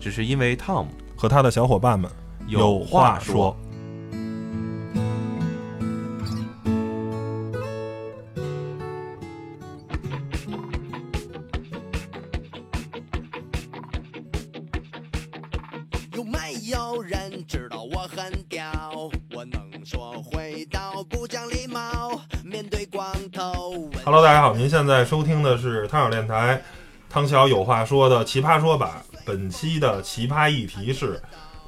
只是因为 Tom 和他的小伙伴们有话说。有没有人知道我很屌？我能说会道，不讲礼貌。面对光头问 Hello，大家好，您现在收听的是汤小电台汤小有话说的奇葩说版。本期的奇葩议题是：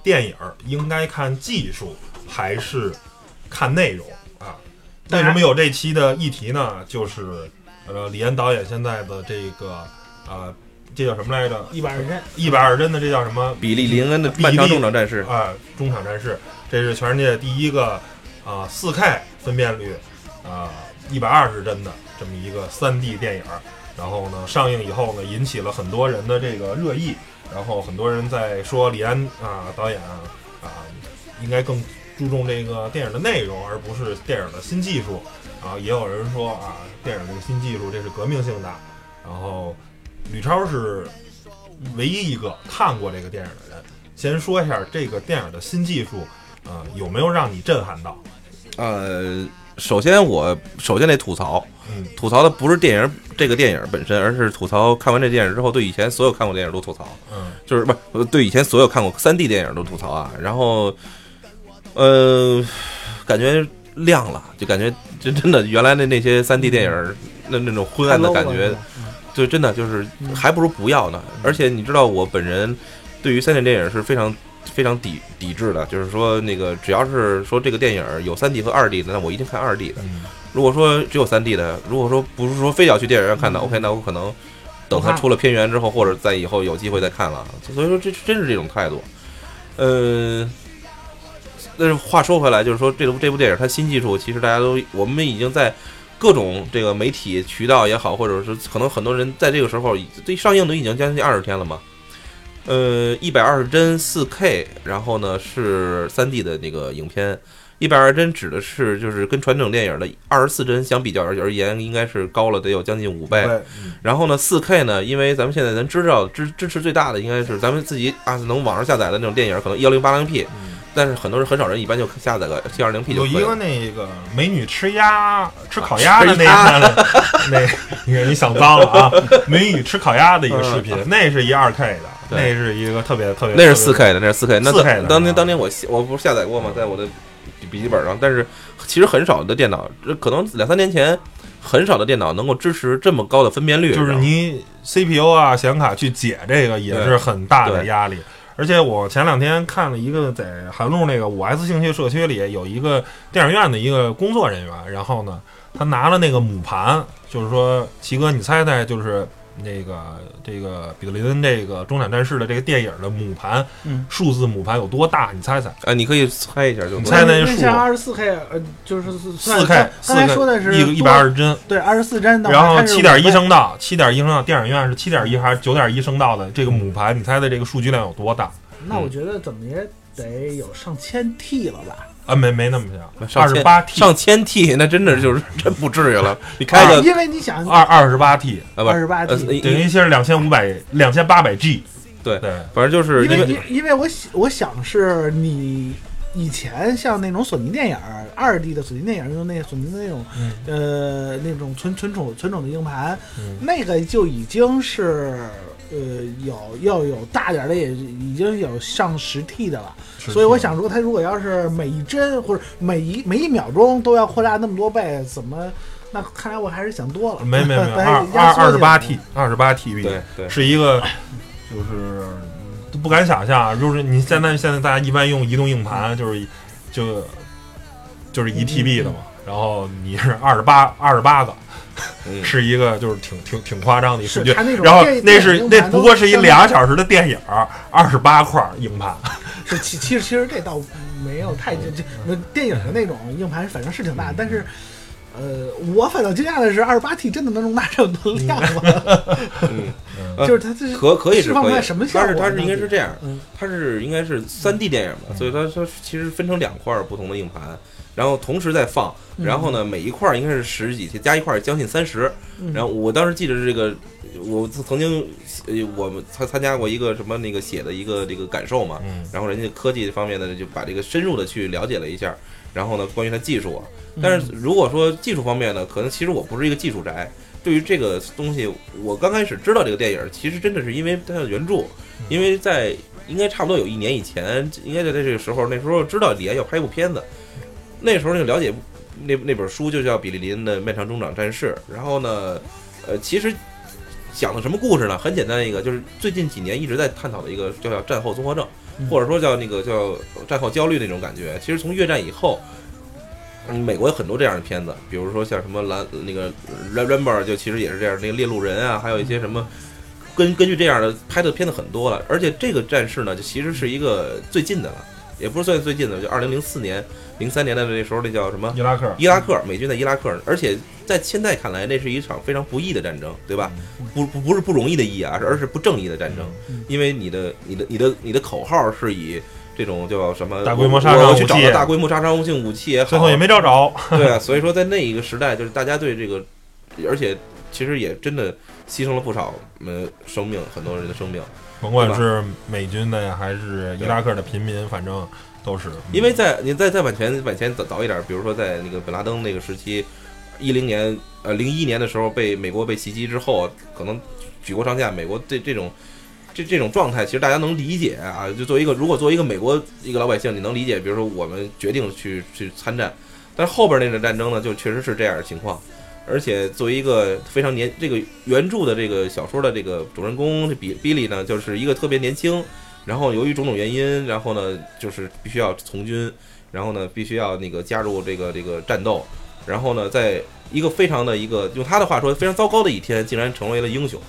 电影儿应该看技术还是看内容啊？为什么有这期的议题呢？就是呃，李安导演现在的这个呃，这叫什么来着？一百二十帧，一百二十帧的这叫什么？比利林恩的比利漫长中场战士，啊，中场战士，这是全世界第一个啊四 K 分辨率啊一百二十帧的这么一个三 D 电影儿。然后呢，上映以后呢，引起了很多人的这个热议。然后很多人在说李安啊导演啊应该更注重这个电影的内容，而不是电影的新技术。啊，也有人说啊，电影这个新技术这是革命性的。然后吕超是唯一一个看过这个电影的人。先说一下这个电影的新技术，呃，有没有让你震撼到？呃，首先我首先得吐槽，嗯。吐槽的不是电影这个电影本身，而是吐槽看完这电影之后对以前所有看过电影都吐槽，嗯。就是不是对以前所有看过三 D 电影都吐槽啊。然后，呃，感觉亮了，就感觉真真的原来的那些三 D 电影那那种昏暗的感觉，就真的就是还不如不要呢。而且你知道，我本人对于三 D 电影是非常非常抵抵制的，就是说那个只要是说这个电影有三 D 和二 D 的，那我一定看二 D 的。嗯如果说只有三 D 的，如果说不是说非要去电影院看的，OK，那我可能等它出了片源之后，或者在以后有机会再看了。所以说这真是这种态度。呃，但是话说回来，就是说这部这部电影它新技术，其实大家都我们已经在各种这个媒体渠道也好，或者是可能很多人在这个时候这上映都已经将近二十天了嘛。呃，一百二十帧四 K，然后呢是三 D 的那个影片。一百二十帧指的是就是跟传统电影的二十四帧相比较而而言，应该是高了得有将近五倍。然后呢，四 K 呢，因为咱们现在咱知道支支持最大的应该是咱们自己啊能网上下载的那种电影，可能幺零八零 P，但是很多人很少人一般就下载个七二零 P。有一个那个美女吃鸭吃烤鸭的那个，那你看你想脏了啊！美女吃烤鸭的一个视频，那是一二 K 的，对那是一个特别特别，那是四 K 的，那是四 K。那 4K 的当当年啊当年我我不是下载过吗？在我的笔笔记本上，但是其实很少的电脑，这可能两三年前很少的电脑能够支持这么高的分辨率。就是你 CPU 啊显卡去解这个也是很大的压力。而且我前两天看了一个在韩路那个五 S 兴趣社区里有一个电影院的一个工作人员，然后呢，他拿了那个母盘，就是说，齐哥，你猜猜，就是那个这个彼得林恩这个中产战士的这个电影的母盘，嗯数字母盘有多大？你猜猜？啊，你可以猜一下就你猜那数像二十四 K，呃，就是四四 K，四刚才 K，说的是一个一百二十帧，对二十四帧的，然后七点一声道，七点一声道，电影院是七点一还是九点一声道的这个母盘？你猜猜这个数据量有多大？那我觉得怎么也得有上千 T 了吧？啊，没没那么小，上千二十八 T，上千 T，那真的就是真不至于了。你开个因为你想二二十八 T，啊不二十八呃 T，等于是两千五百两千八百 G。对对，反正就是因为因为我想我想是你以前像那种索尼电影二 D 的索尼电影用那索尼的那种嗯呃那种存存储存储的硬盘，嗯那个就已经是呃有要有大点的也已经有上十 T 的了。是所以我想说，它如果要是每一帧或者每一每一秒钟都要扩大那么多倍，怎么？那看来我还是想多了。没没没，但二二二十八进 T，来二十八 TB，对对是一个就是都不敢想象，就是你现在现在大家一般用移动硬盘，就是就就是一 TB 的嘛，然后你是二十八二十八个，嗯。是一个就是挺挺挺夸张的一数据。然后电那是那不过是一都俩小时的电影，二十八块硬盘。是其其实其实这倒没有太就就那电影的那种硬盘，反正是挺大，但是。呃，我反倒惊讶的是，二十八 T 真的能容纳这么多量吗？就是它这是可可以是释放可以。出来什么，效果呢它是它是应该是这样，嗯。它是应该是三 D 电影嘛，所以它它其实分成两块不同的硬盘，然后同时在放，嗯然后呢每一块儿应该是十几加一块儿将近三十。嗯然后我当时记得是这个，我曾经呃我们参参加过一个什么那个写的一个这个感受嘛，嗯然后人家科技方面的就把这个深入的去了解了一下，然后呢关于它技术啊，但是如果说技术方面呢，可能其实我不是一个技术宅。对于这个东西，我刚开始知道这个电影，其实真的是因为它的原著，因为在应该差不多有一年以前，应该在这个时候，那时候知道李安要拍一部片子，那时候就了解那那本书就叫《比利林的漫长中长战事》，然后呢，呃，其实讲的什么故事呢？很简单一个，就是最近几年一直在探讨的一个叫叫战后综合症，或者说叫那个叫战后焦虑那种感觉。其实从越战以后。嗯，美国有很多这样的片子，比如说像什么蓝那个 Ram Rambo 就其实也是这样，那个猎鹿人啊，还有一些什么根根据这样的拍的片子很多了。而且这个战士呢，就其实是一个最近的了，也不是算最近的，就二零零四年、零三年的那时候那叫什么伊拉克，伊拉克，美军在伊拉克，而且在现在看来，那是一场非常不义的战争，对吧？不不不是不容易的义啊，而是不正义的战争，因为你的你的你的你的口号是以。这种叫什么大规模杀伤我我去找武器大规模杀伤性武器也好，最后也没找着。对啊，所以说在那一个时代，就是大家对这个，而且其实也真的牺牲了不少呃生命，很多人的生命。甭管是美军的还是伊拉克的平民，反正都是。因为在你再再往前往前早早一点，比如说在那个本拉登那个时期，一零年呃零一年的时候被美国被袭击之后，可能举国上下，美国这这种。这这种状态其实大家能理解啊，就作为一个如果作为一个美国一个老百姓，你能理解，比如说我们决定去去参战，但是后边那个战争呢，就确实是这样的情况，而且作为一个非常年这个原著的这个小说的这个主人公比比利呢，就是一个特别年轻，然后由于种种原因，然后呢就是必须要从军，然后呢必须要那个加入这个这个战斗，然后呢在一个非常的一个用他的话说非常糟糕的一天，竟然成为了英雄。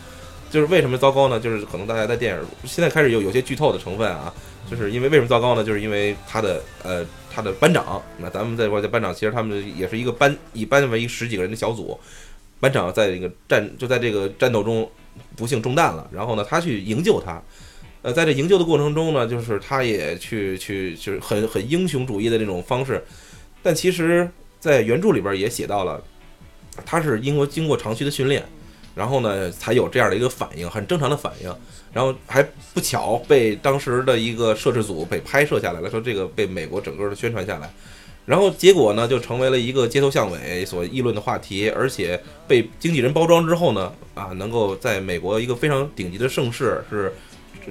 就是为什么糟糕呢？就是可能大家在电影现在开始有有些剧透的成分啊，就是因为为什么糟糕呢？就是因为他的呃他的班长，那咱们再说这班长其实他们也是一个班以班为十几个人的小组，班长在这个战就在这个战斗中不幸中弹了，然后呢他去营救他，呃在这营救的过程中呢，就是他也去去就是很很英雄主义的那种方式，但其实，在原著里边也写到了，他是因为经过长期的训练。然后呢，才有这样的一个反应，很正常的反应。然后还不巧被当时的一个摄制组被拍摄下来了，说这个被美国整个的宣传下来。然后结果呢，就成为了一个街头巷尾所议论的话题，而且被经纪人包装之后呢，啊，能够在美国一个非常顶级的盛世，是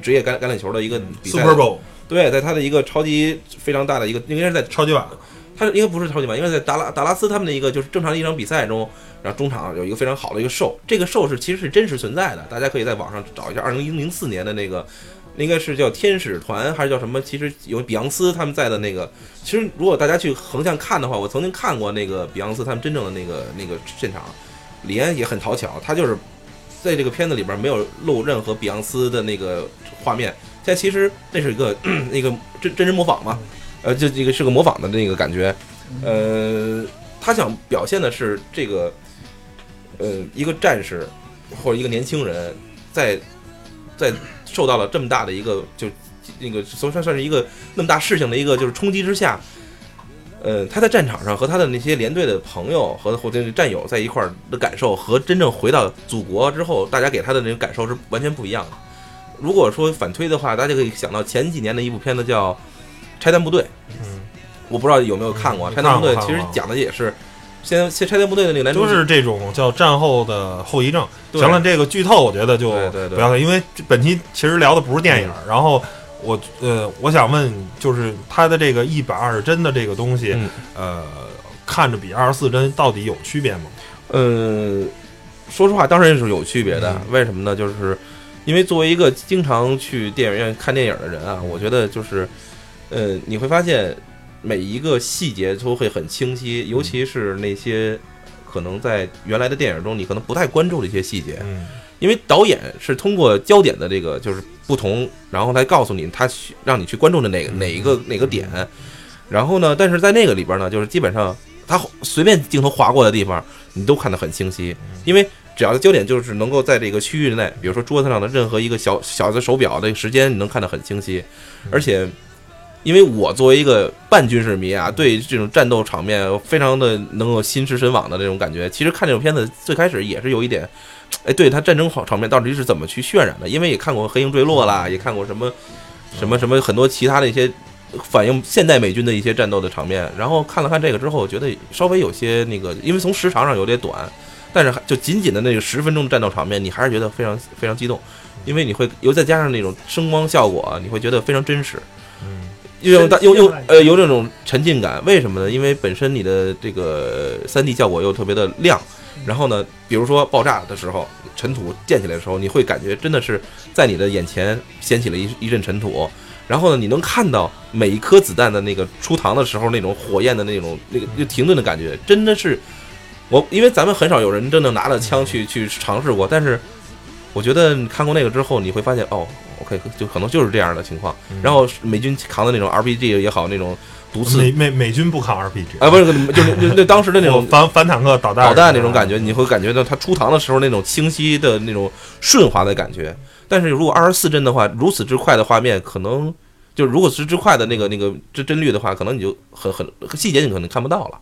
职业橄橄榄球的一个比赛 Super Bowl 对，在他的一个超级非常大的一个，应该是在超级碗，他应该不是超级碗，应该在达拉达拉斯他们的一个就是正常的一场比赛中，然后中场有一个非常好的一个兽，这个兽是其实是真实存在的，大家可以在网上找一下，二零零四年的那个，应该是叫天使团还是叫什么？其实有比昂斯他们在的那个，其实如果大家去横向看的话，我曾经看过那个比昂斯他们真正的那个那个现场，李安也很讨巧，他就是在这个片子里边没有露任何比昂斯的那个画面，但其实那是一个 那个真真人模仿嘛。呃，就这个是个模仿的那个感觉，呃，他想表现的是这个，呃，一个战士或者一个年轻人在在受到了这么大的一个就那个算算算是一个那么大事情的一个就是冲击之下，呃，他在战场上和他的那些连队的朋友和或者战友在一块儿的感受和真正回到祖国之后，大家给他的那种感受是完全不一样的。如果说反推的话，大家可以想到前几年的一部片子叫《拆弹部队》。嗯，我不知道有没有看过《嗯拆弹部队其实讲的也是，先先拆弹部队的那个男主就是这种叫战后的后遗症。对行了，这个剧透我觉得就不要了，因为本期其实聊的不是电影。然后我呃，我想问，就是它的这个一百二十帧的这个东西，嗯呃，看着比二十四帧到底有区别吗？呃，说实话，当然是有区别的。嗯为什么呢？就是因为作为一个经常去电影院看电影的人啊，我觉得就是，呃，你会发现每一个细节都会很清晰，尤其是那些可可能在原来的电影中你可能不太关注的一些细节，嗯。因为导演是通过焦点的这个就是不同，然后来告诉你他去让你去关注的哪个哪一个哪个点，然后呢，但是在那个里边呢，就是基本上他随便镜头划过的地方，你都看得很清晰，因为只要焦点就是能够在这个区域内，比如说桌子上的任何一个小小的手表的时间，你能看得很清晰，而且。因为我作为一个半军事迷啊，对这种战斗场面非常的能够心驰神往的这种感觉。其实看这种片子最开始也是有一点，哎，对它战争场场面到底是怎么去渲染的？因为也看过《黑鹰坠落》啦，也看过什么什么什么很多其他的一些反映现代美军的一些战斗的场面。然后看了看这个之后，觉得稍微有些那个，因为从时长上有点短，但是就仅仅的那个十分钟的战斗场面，你还是觉得非常非常激动，因为你会又再加上那种声光效果，你会觉得非常真实。嗯又用大又又呃有这种沉浸感，为什么呢？因为本身你的这个三 D 效果又特别的亮，然后呢，比如说爆炸的时候，尘土溅起来的时候，你会感觉真的是在你的眼前掀起了一一阵尘土，然后呢，你能看到每一颗子弹的那个出膛的时候那种火焰的那种那个就停顿的感觉，真的是我因为咱们很少有人真的拿着枪去去尝试过，但是我觉得你看过那个之后，你会发现哦，OK，就可能就是这样的情况。然后美军扛的那种 RPG 也好，那种毒刺美美美军不扛 RPG 啊，不是，就是就那当时的那种 反反坦克导弹导弹那种感觉，你会感觉到它出膛的时候那种清晰的那种顺滑的感觉。但是如果二十四帧的话，如此之快的画面，可能就如果是之快的那个那个帧帧率的话，可能你就很很细节你可能看不到了。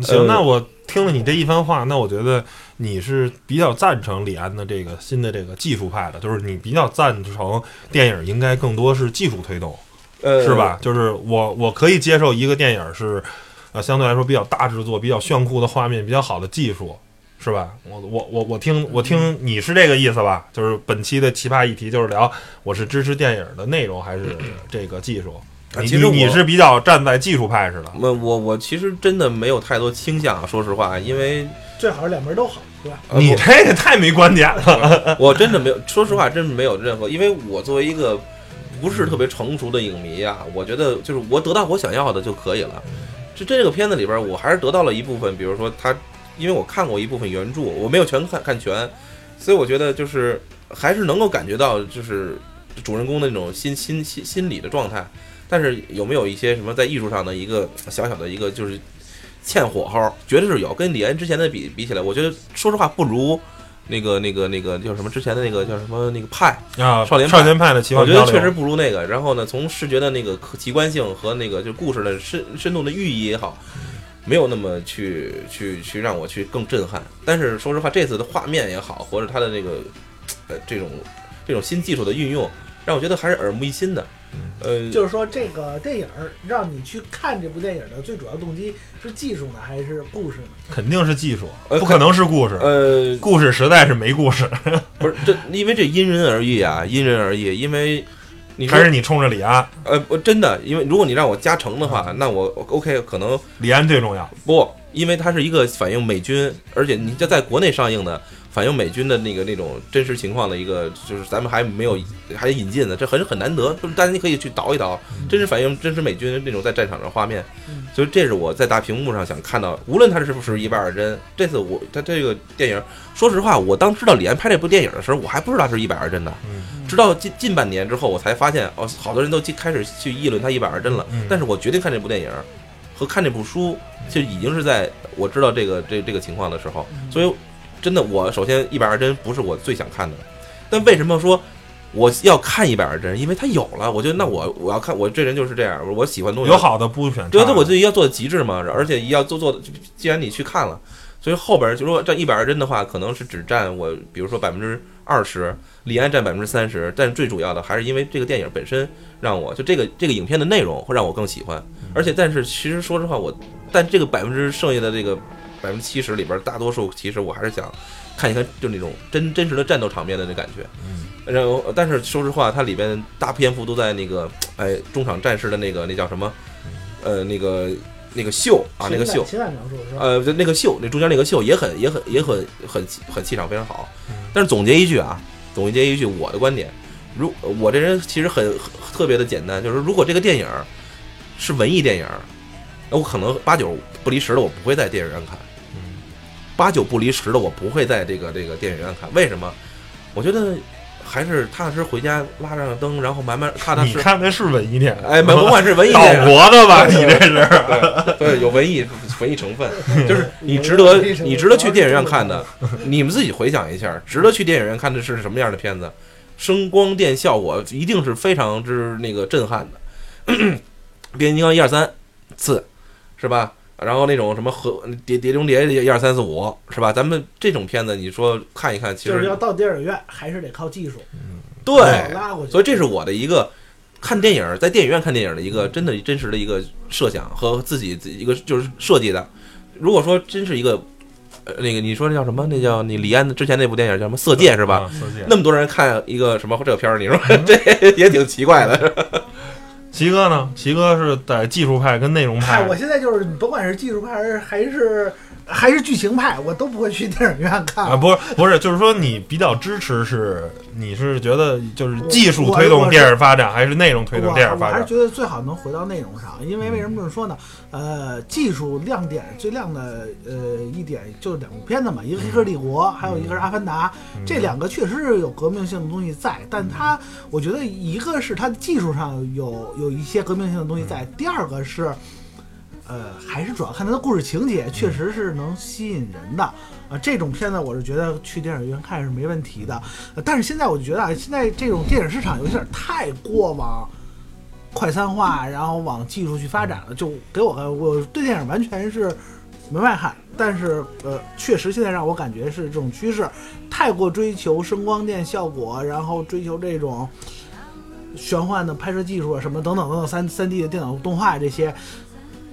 行，呃那我听了你这一番话，那我觉得你是比较赞成李安的这个新的这个技术派的，就是你比较赞成电影应该更多是技术推动，呃，是吧？？就是我我可以接受一个电影是，呃，相对来说比较大制作、比较炫酷的画面、比较好的技术，是吧？我我我我听我听你是这个意思吧？就是本期的奇葩议题就是聊我是支持电影的内容还是这个技术？你啊其实你你是比较站在技术派似的，我我我其实真的没有太多倾向，说实话，因为最好是两边都好，你这个太没观点了。我真的没有，说实话，真是没有任何，因为我作为一个不是特别成熟的影迷啊，我觉得就是我得到我想要的就可以了。就这个片子里边，我还是得到了一部分，比如说他，因为我看过一部分原著，我没有全看看全，所以我觉得就是还是能够感觉到就是主人公的那种心心心心理的状态。但是有没有一些什么在艺术上的一个小小的一个就是欠火候？绝对是有。跟李安之前的比比起来，我觉得说实话不如那个那个那个叫什么之前的那个叫什么那个派，啊，少年派少年派的奇幻我觉得确实不如那个。然后呢，从视觉的那个可奇观性和那个就故事的深深度的寓意也好，没有那么去去去让我去更震撼。但是说实话，这次的画面也好，或者它的那个呃这种这种新技术的运用，让我觉得还是耳目一新的。呃，就是说，这个电影儿让你去看这部电影的最主要动机是技术呢，还是故事呢？肯定是技术，呃不可能是故事。呃，故事实在是没故事，不是这，因为这因人而异啊，因人而异。因为你还是你冲着李安，呃，我真的，因为如果你让我加成的话，那我 OK 可能李安最重要。不，因为它是一个反映美军，而且你这在国内上映的，反映美军的那个那种真实情况的一个，就是咱们还没有还引进的，这很很难得，就是大家你可以去倒一倒，真实反映真实美军那种在战场上的画面嗯。所以这是我在大屏幕上想看到，无论它是不是一百二帧，这次我它这个电影，说实话，我当知道李安拍这部电影的时候，我还不知道是一百二帧的。嗯直到近近半年之后，我才发现哦，好多人都进开始去议论它一百二帧了。嗯但是我决定看这部电影和看这部书，就已经是在我知道这个这这个情况的时候，所以真的，我首先一百二帧不是我最想看的，但为什么说我要看一百二帧？因为它有了，我觉得那我我要看，我这人就是这样，我喜欢东西有好的不选差的。对，那我自己要做的极致嘛，而且要做做的，既然你去看了，所以后边就说占一百二帧的话，可能是只占我，比如说百分之二十，李安占百分之三十，但最主要的还是因为这个电影本身让我就这个这个影片的内容会让我更喜欢，而且但是其实说实话，我但这个百分之剩下的这个百分之七十里边，大多数其实我还是想看一看就那种真真实的战斗场面的那感觉。嗯然后，但是说实话，它里边大篇幅都在那个，哎，中场战士的那个那叫什么，呃，那个那个秀啊，那个秀，情感描述是吧？呃，就那个秀，那中间那个秀也很也很也很很很气场非常好嗯。但是总结一句啊，总结一句我的观点，如我这人其实很很特别的简单，就是如果这个电影是文艺电影，那我可能八九不离十的我不会在电影院看。嗯八九不离十的，我不会在这个这个电影院看。为什么？我觉得还是踏踏实实回家拉上灯，然后慢慢踏踏实实。你看的是文艺片，哎，甭管是文艺岛电影，国的吧？你这是对对，有文艺文艺成分，就是你值得你值得去电影院看的。你们自己回想一下，值得去电影院看的是什么样的片子？声光电效果一定是非常之那个震撼的。变形金刚一二三四是吧？然后那种什么和碟碟中谍一二三四五是吧？咱们这种片子，你说看一看，其实就是要到电影院还是得靠技术，对，拉过去。所以这是我的一个看电影，在电影院看电影的一个真的真实的一个设想和自己一个就是设计的。如果说真是一个呃那个你说那叫什么？那叫你李安之前那部电影叫什么《色戒》是吧？啊？色戒那么多人看一个什么这个片儿，你说 这也挺奇怪的。齐哥呢？齐哥是在技术派跟内容，派我现在就是甭管是技术派还是还是还是剧情派，我都不会去电影院看。啊，不是不是，就是说你比较支持是，你是觉得就是技术推动电影发展，还是内容推动电影发展？我还是觉得最好能回到内容上，因为为什么这么说呢？呃，技术亮点最亮的呃一点就是两部片子嘛，一个《黑客帝国》，还有一个是《阿凡达》，这两个确实是有革命性的东西在，但它我觉得一个是它技术上有有一些革命性的东西在，第二个是。呃，还是主要看它的故事情节，确实是能吸引人的。啊，这种片子我是觉得去电影院看是没问题的。呃但是现在我就觉得啊，现在这种电影市场有点太过往快餐化，然后往技术去发展了，就给我个我对电影完全是门外汉。但是呃，确实现在让我感觉是这种趋势，太过追求声光电效果，然后追求这种玄幻的拍摄技术啊，什么等等等等三三 D 的电脑动画这些。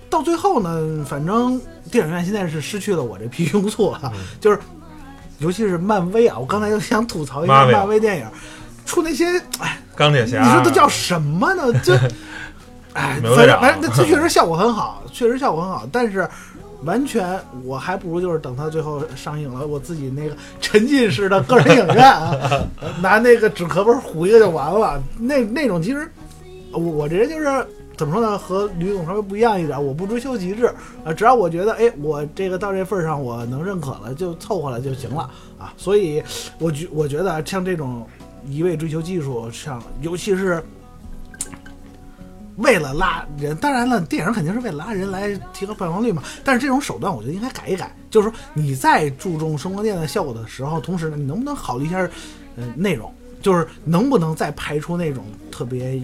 到最后呢，反正电影院现在是失去了我这批拥簇了，就是尤其是漫威啊，我刚才就想吐槽一下漫威电影，出那些哎，钢铁侠，你说都叫什么呢？就，哎，反正反正这确实效果很好，确实效果很好，但是完全我还不如就是等它最后上映了，我自己那个沉浸式的个人影院啊，拿那个纸壳本糊一个就完了。那那种其实我我这人就是。怎么说呢？和吕总稍微不一样一点，我不追求极致啊，只要我觉得，哎，我这个到这份上，我能认可了，就凑合了就行了啊。所以，我觉我觉得像这种一味追求技术，像尤其是为了拉人，当然了，电影肯定是为了拉人来提高票房率嘛。但是这种手段，我觉得应该改一改。就是说，你在注重声光电的效果的时候，同时，你能不能考虑一下，呃，内容，就是能不能再拍出那种特别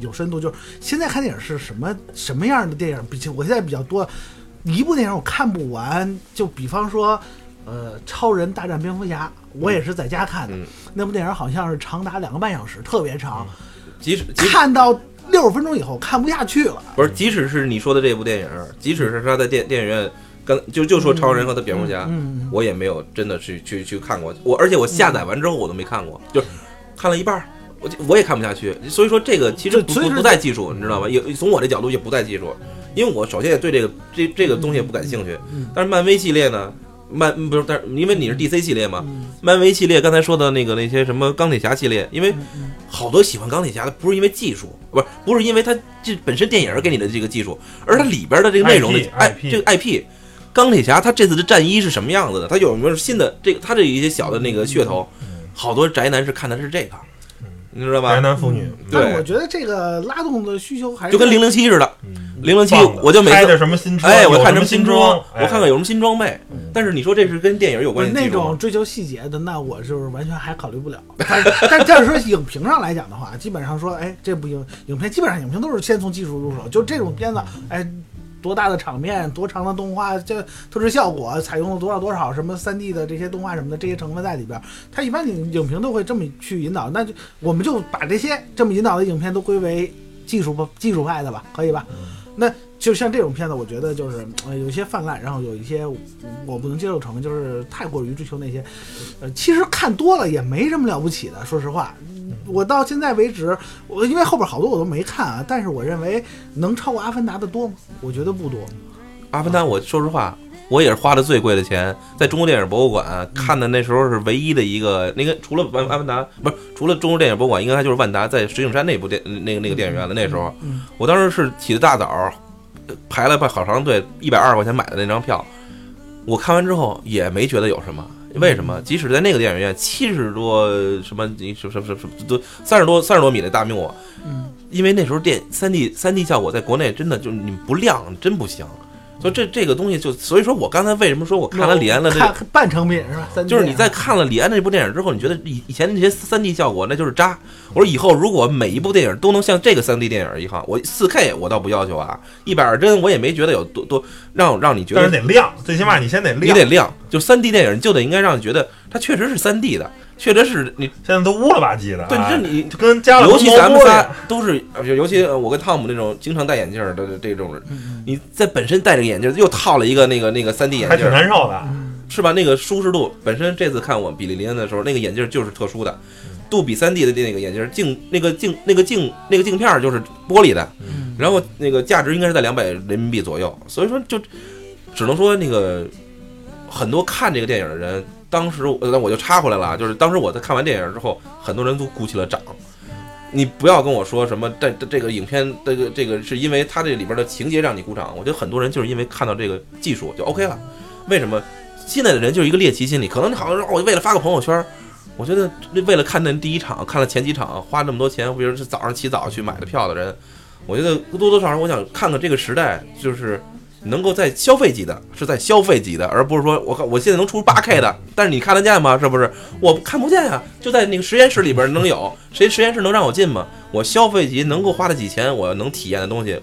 有深度？就是现在看电影是什么什么样的电影？比起我现在比较多，一部电影我看不完。就比方说，呃，《超人大战蝙蝠侠》，我也是在家看的。嗯那部电影好像是长达两个半小时，特别长。即使看到六十分钟以后看不下去了。不是，即使是你说的这部电影，即使是他在电电影院，跟就就说超人和他蝙蝠侠，嗯，嗯我也没有真的去去去看过。我而且我下载完之后我都没看过，就是看了一半儿，我就我也看不下去。所以说这个其实不不不在技术，你知道吧？也从我这角度也不在技术，因为我首先也对这个这这个东西也不感兴趣。嗯但是漫威系列呢，漫不是，但是因为你是 DC 系列嘛，嗯漫威系列刚才说的那个那些什么钢铁侠系列，因为好多喜欢钢铁侠的不是因为技术，不是不是因为它这本身电影给你的这个技术，而它里边的这个内容的 IP 哎这个 IP，钢铁侠他这次的战衣是什么样子的？他有没有新的这个他这一些小的那个噱头？好多宅男是看的是这个，你知道吧宅？男腐女，对但是我觉得这个拉动的需求还是就跟零零七似的，嗯，零零七棒的我就每次开着什么新车，哎，我看什么新新装，哎我看看有什么新装备。但是你说这是跟电影有关系技术吗种追求细节的，那我就是完全还考虑不了。但是但但是说影评上来讲的话，基本上说，哎，这部影影片基本上影评都是先从技术入手，就这种片子，哎。多大的场面，多长的动画，这特殊效果，采用了多少多少什么三 D 的这些动画什么的这些成分在里边儿，它一般影影评都会这么去引导，那就我们就把这些这么引导的影片都归为技术吧，技术派的吧，可以吧？那就像这种片子，我觉得就是呃有一些泛滥，然后有一些我不能接受成分，就是太过于追求那些，呃，其实看多了也没什么了不起的。说实话，我到现在为止，我因为后边好多我都没看啊，但是我认为能超过《阿凡达》的多吗？我觉得不多。阿凡达，我说实话，我也是花的最贵的钱，在中国电影博物馆看的，那时候是唯一的一个，那个除了万阿凡达，不是除了中国电影博物馆，应该就是万达在石景山那部电那个那个电影院了。那时候，嗯我当时是起的大早，排了排好长队，一百二十块钱买的那张票，我看完之后也没觉得有什么。为什么？即使在那个电影院，七十多什么你什么什么什么都三十多三十多米的大幕，嗯，因为那时候电三 D 三 D 效果在国内真的就你不亮真不行。所以这这个东西就所以说我刚才为什么说我看了李安的这个半成品是吧？三就是你在看了李安这部电影之后，你觉得以以前那些三 D 效果那就是渣。我说以后如果每一部电影都能像这个三 D 电影一样，我四 K 我倒不要求啊，一百二帧我也没觉得有多多让让你觉得但是得得亮，最起码你先得你亮。得亮。就三 D 电影就得应该让你觉得它确实是三 D 的，确实是你现在都乌了吧唧的啊，对这你就跟加了尤其咱们仨都是，呃尤其呃我跟汤姆那种经常戴眼镜儿的这这种人，你在本身戴着眼镜儿又套了一个那个那个三 D 眼还挺镜儿，难受的。是吧？那个舒适度本身这次看我比利林恩的时候，那个眼镜就是特殊的，杜比三 D 的那个眼镜镜那个镜那个镜那个镜片儿就是玻璃的，嗯然后那个价值应该是在两百人民币左右，所以说就只能说那个很多看这个电影的人，当时呃我就插回来了，就是当时我在看完电影之后，很多人都鼓起了掌。你不要跟我说什么这这这个影片这个这个是因为它这里边的情节让你鼓掌，我觉得很多人就是因为看到这个技术就 OK 了。为什么？现在的人就是一个猎奇心理，可能你好像说我为了发个朋友圈，我觉得为了看那第一场，看了前几场，花那么多钱，比如是早上起早去买的票的人，我觉得多多少少我想看看这个时代，就是能够在消费级的，是在消费级的，而不是说我看我现在能出八 K 的，但是你看得见吗？是不是？我看不见呀、就在那个实验室里边能有，谁实验室能让我进吗？我消费级能够花得起钱，我能体验的东西，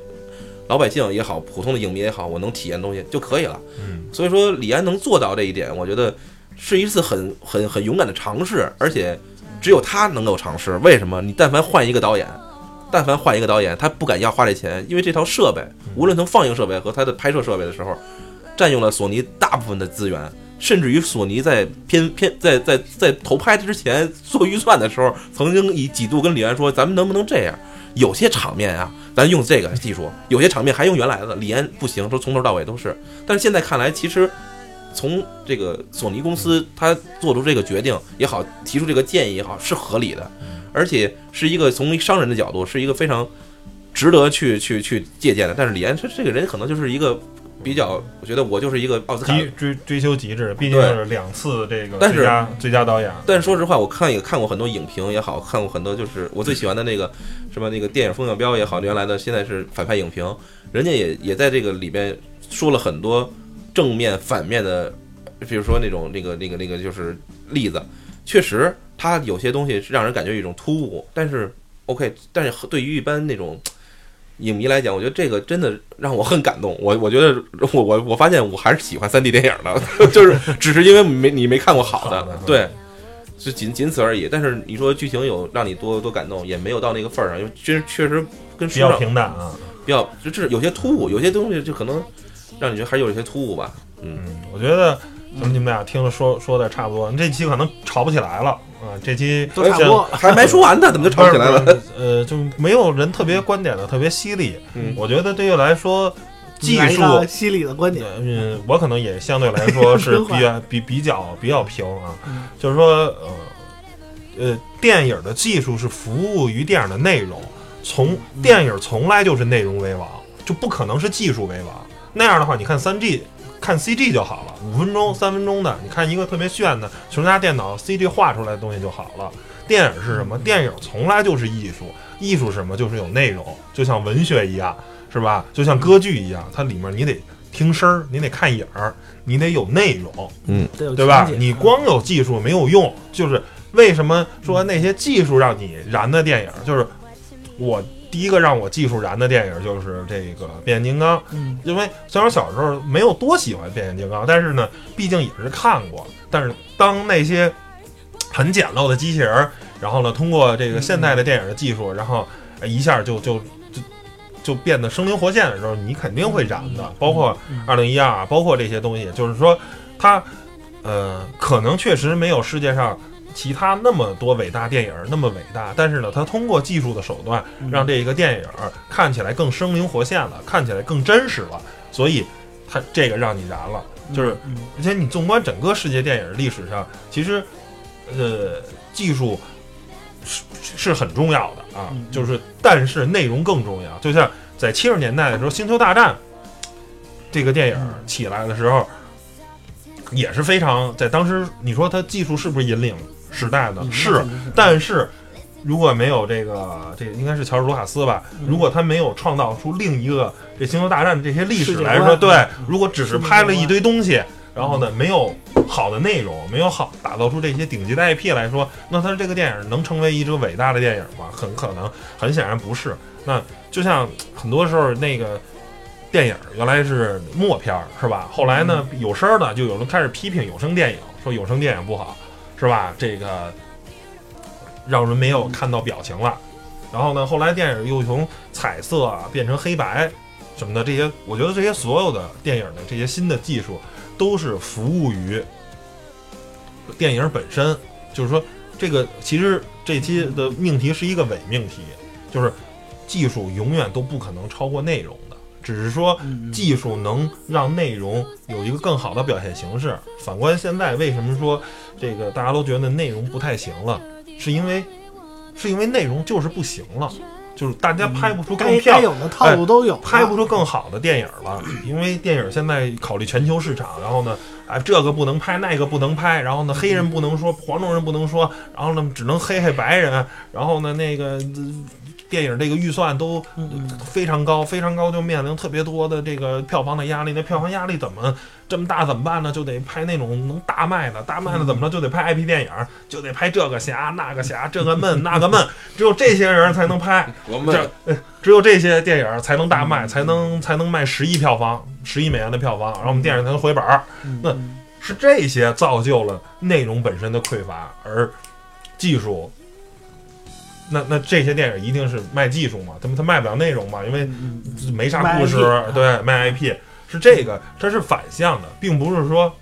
老百姓也好，普通的影迷也好，我能体验的东西就可以了。嗯所以说李安能做到这一点，我觉得是一次很很很勇敢的尝试，而且只有他能够尝试。为什么？你但凡换一个导演，但凡换一个导演，他不敢要花这钱，因为这套设备，无论从放映设备和他的拍摄设备的时候，占用了索尼大部分的资源。甚至于索尼在片片在在在投拍之前做预算的时候，曾经以几度跟李安说：“咱们能不能这样？有些场面啊，咱用这个技术；有些场面还用原来的。”李安不行，说从头到尾都是。但是现在看来，其实从这个索尼公司他做出这个决定也好，提出这个建议也好，是合理的，而且是一个从商人的角度，是一个非常值得去去去借鉴的。但是李安这这个人可能就是一个比较，我觉得我就是一个奥斯卡极追追求极致，毕竟是两次这个最佳最佳导演。但是说实话，我看也看过很多影评也好看过很多，就是我最喜欢的那个什么那个电影风向标也好，原来的现在是反派影评，人家也也在这个里边说了很多正面反面的，比如说那种那个那个那个就是例子，确实它有些东西是让人感觉有一种突兀，但是 OK，但是对于一般那种。影迷来讲，我觉得这个真的让我很感动。我我觉得我我我发现我还是喜欢三 D 电影的，就是只是因为没你没看过好的，对，就仅仅此而已。但是你说剧情有让你多多感动，也没有到那个份儿上，因为确确实跟比较平淡啊。比较就是有些突兀，有些东西就可能让你觉得还是有一些突兀吧。嗯，嗯，我觉得咱们你们俩听了说说的差不多，这期可能吵不起来了啊。这期都差不多。还没说完呢，怎么就吵起来了？呃，就没有人特别观点的特别犀利。嗯我觉得对于来说，技来一术，个犀利的观点，嗯，我可能也相对来说 是比较比比较比较平啊嗯，就是说，呃呃，电影的技术是服务于电影的内容，从电影从来就是内容为王，就不可能是技术为王。那样的话，你看三 G。看 CG 就好了，五分钟、三分钟的，你看一个特别炫的，全家电脑 CG 画出来的东西就好了。电影是什么？电影从来就是艺术，艺术是什么？就是有内容，就像文学一样，是吧？就像歌剧一样，它里面你得听声儿，你得看影儿，你得有内容，嗯对吧？你光有技术没有用，就是为什么说那些技术让你燃的电影，就是我第一个让我技术燃的电影就是这个《变形金刚》，嗯因为虽然小时候没有多喜欢变形金刚，但是呢，毕竟也是看过。但是当那些很简陋的机器人儿，然后呢，通过这个现代的电影的技术，然后呃一下就就就就变得生灵活现的时候，你肯定会燃的。包括二零一二，包括这些东西，就是说它呃，可能确实没有世界上。其他那么多伟大电影那么伟大，但是呢，他通过技术的手段，让这一个电影看起来更生灵活现了，看起来更真实了，所以他这个让你燃了。就是嗯而且你纵观整个世界电影历史上，其实呃技术是是很重要的啊嗯，就是但是内容更重要。就像在七十年代的时候，《星球大战》这个电影起来的时候，也是非常在当时，你说它技术是不是引领时代的？嗯是但是如果没有这个，这个应该是乔治卢卡斯吧？嗯如果他没有创造出另一个这星球大战的这些历史来说，对嗯，如果只是拍了一堆东西，然后呢没有好的内容，没有好打造出这些顶级的 IP 来说，那他这个电影能成为一个伟大的电影吗？很可能，很显然不是。那就像很多时候那个。电影原来是默片儿是吧？后来呢，有声儿的就有人开始批评有声电影，说有声电影不好，是吧？这个让人没有看到表情了。然后呢，后来电影又从彩色啊变成黑白什么的，这些我觉得这些所有的电影的这些新的技术都是服务于电影本身。就是说，这个其实这期的命题是一个伪命题，就是技术永远都不可能超过内容的，只是说嗯技术能让内容有一个更好的表现形式。反观现在，为什么说这个大家都觉得内容不太行了？是因为是因为内容就是不行了，就是大家拍不出更该有的套路都有了，拍不出更好的电影了，因为电影现在考虑全球市场，然后呢，哎，这个不能拍，那个不能拍，然后呢，黑人不能说，黄种人不能说，然后呢，只能黑黑白人，然后呢，那个。呃电影这个预算都非常高，非常高，就面临特别多的这个票房的压力。那票房压力怎么这么大？怎么办呢？就得拍那种能大卖的，大卖的怎么着？就得拍 IP 电影，就得拍这个侠那个侠，这个闷那个闷，只有这些人才能拍。我这呃只有这些电影才能大卖，才能才能卖十亿票房，十亿美元的票房，然后我们电影才能回本儿。那是这些造就了内容本身的匮乏，而技术，那那这些电影一定是卖技术嘛？他们他卖不了内容嘛？因为没啥故事对，卖 IP 是这个，它是反向的，并不是说，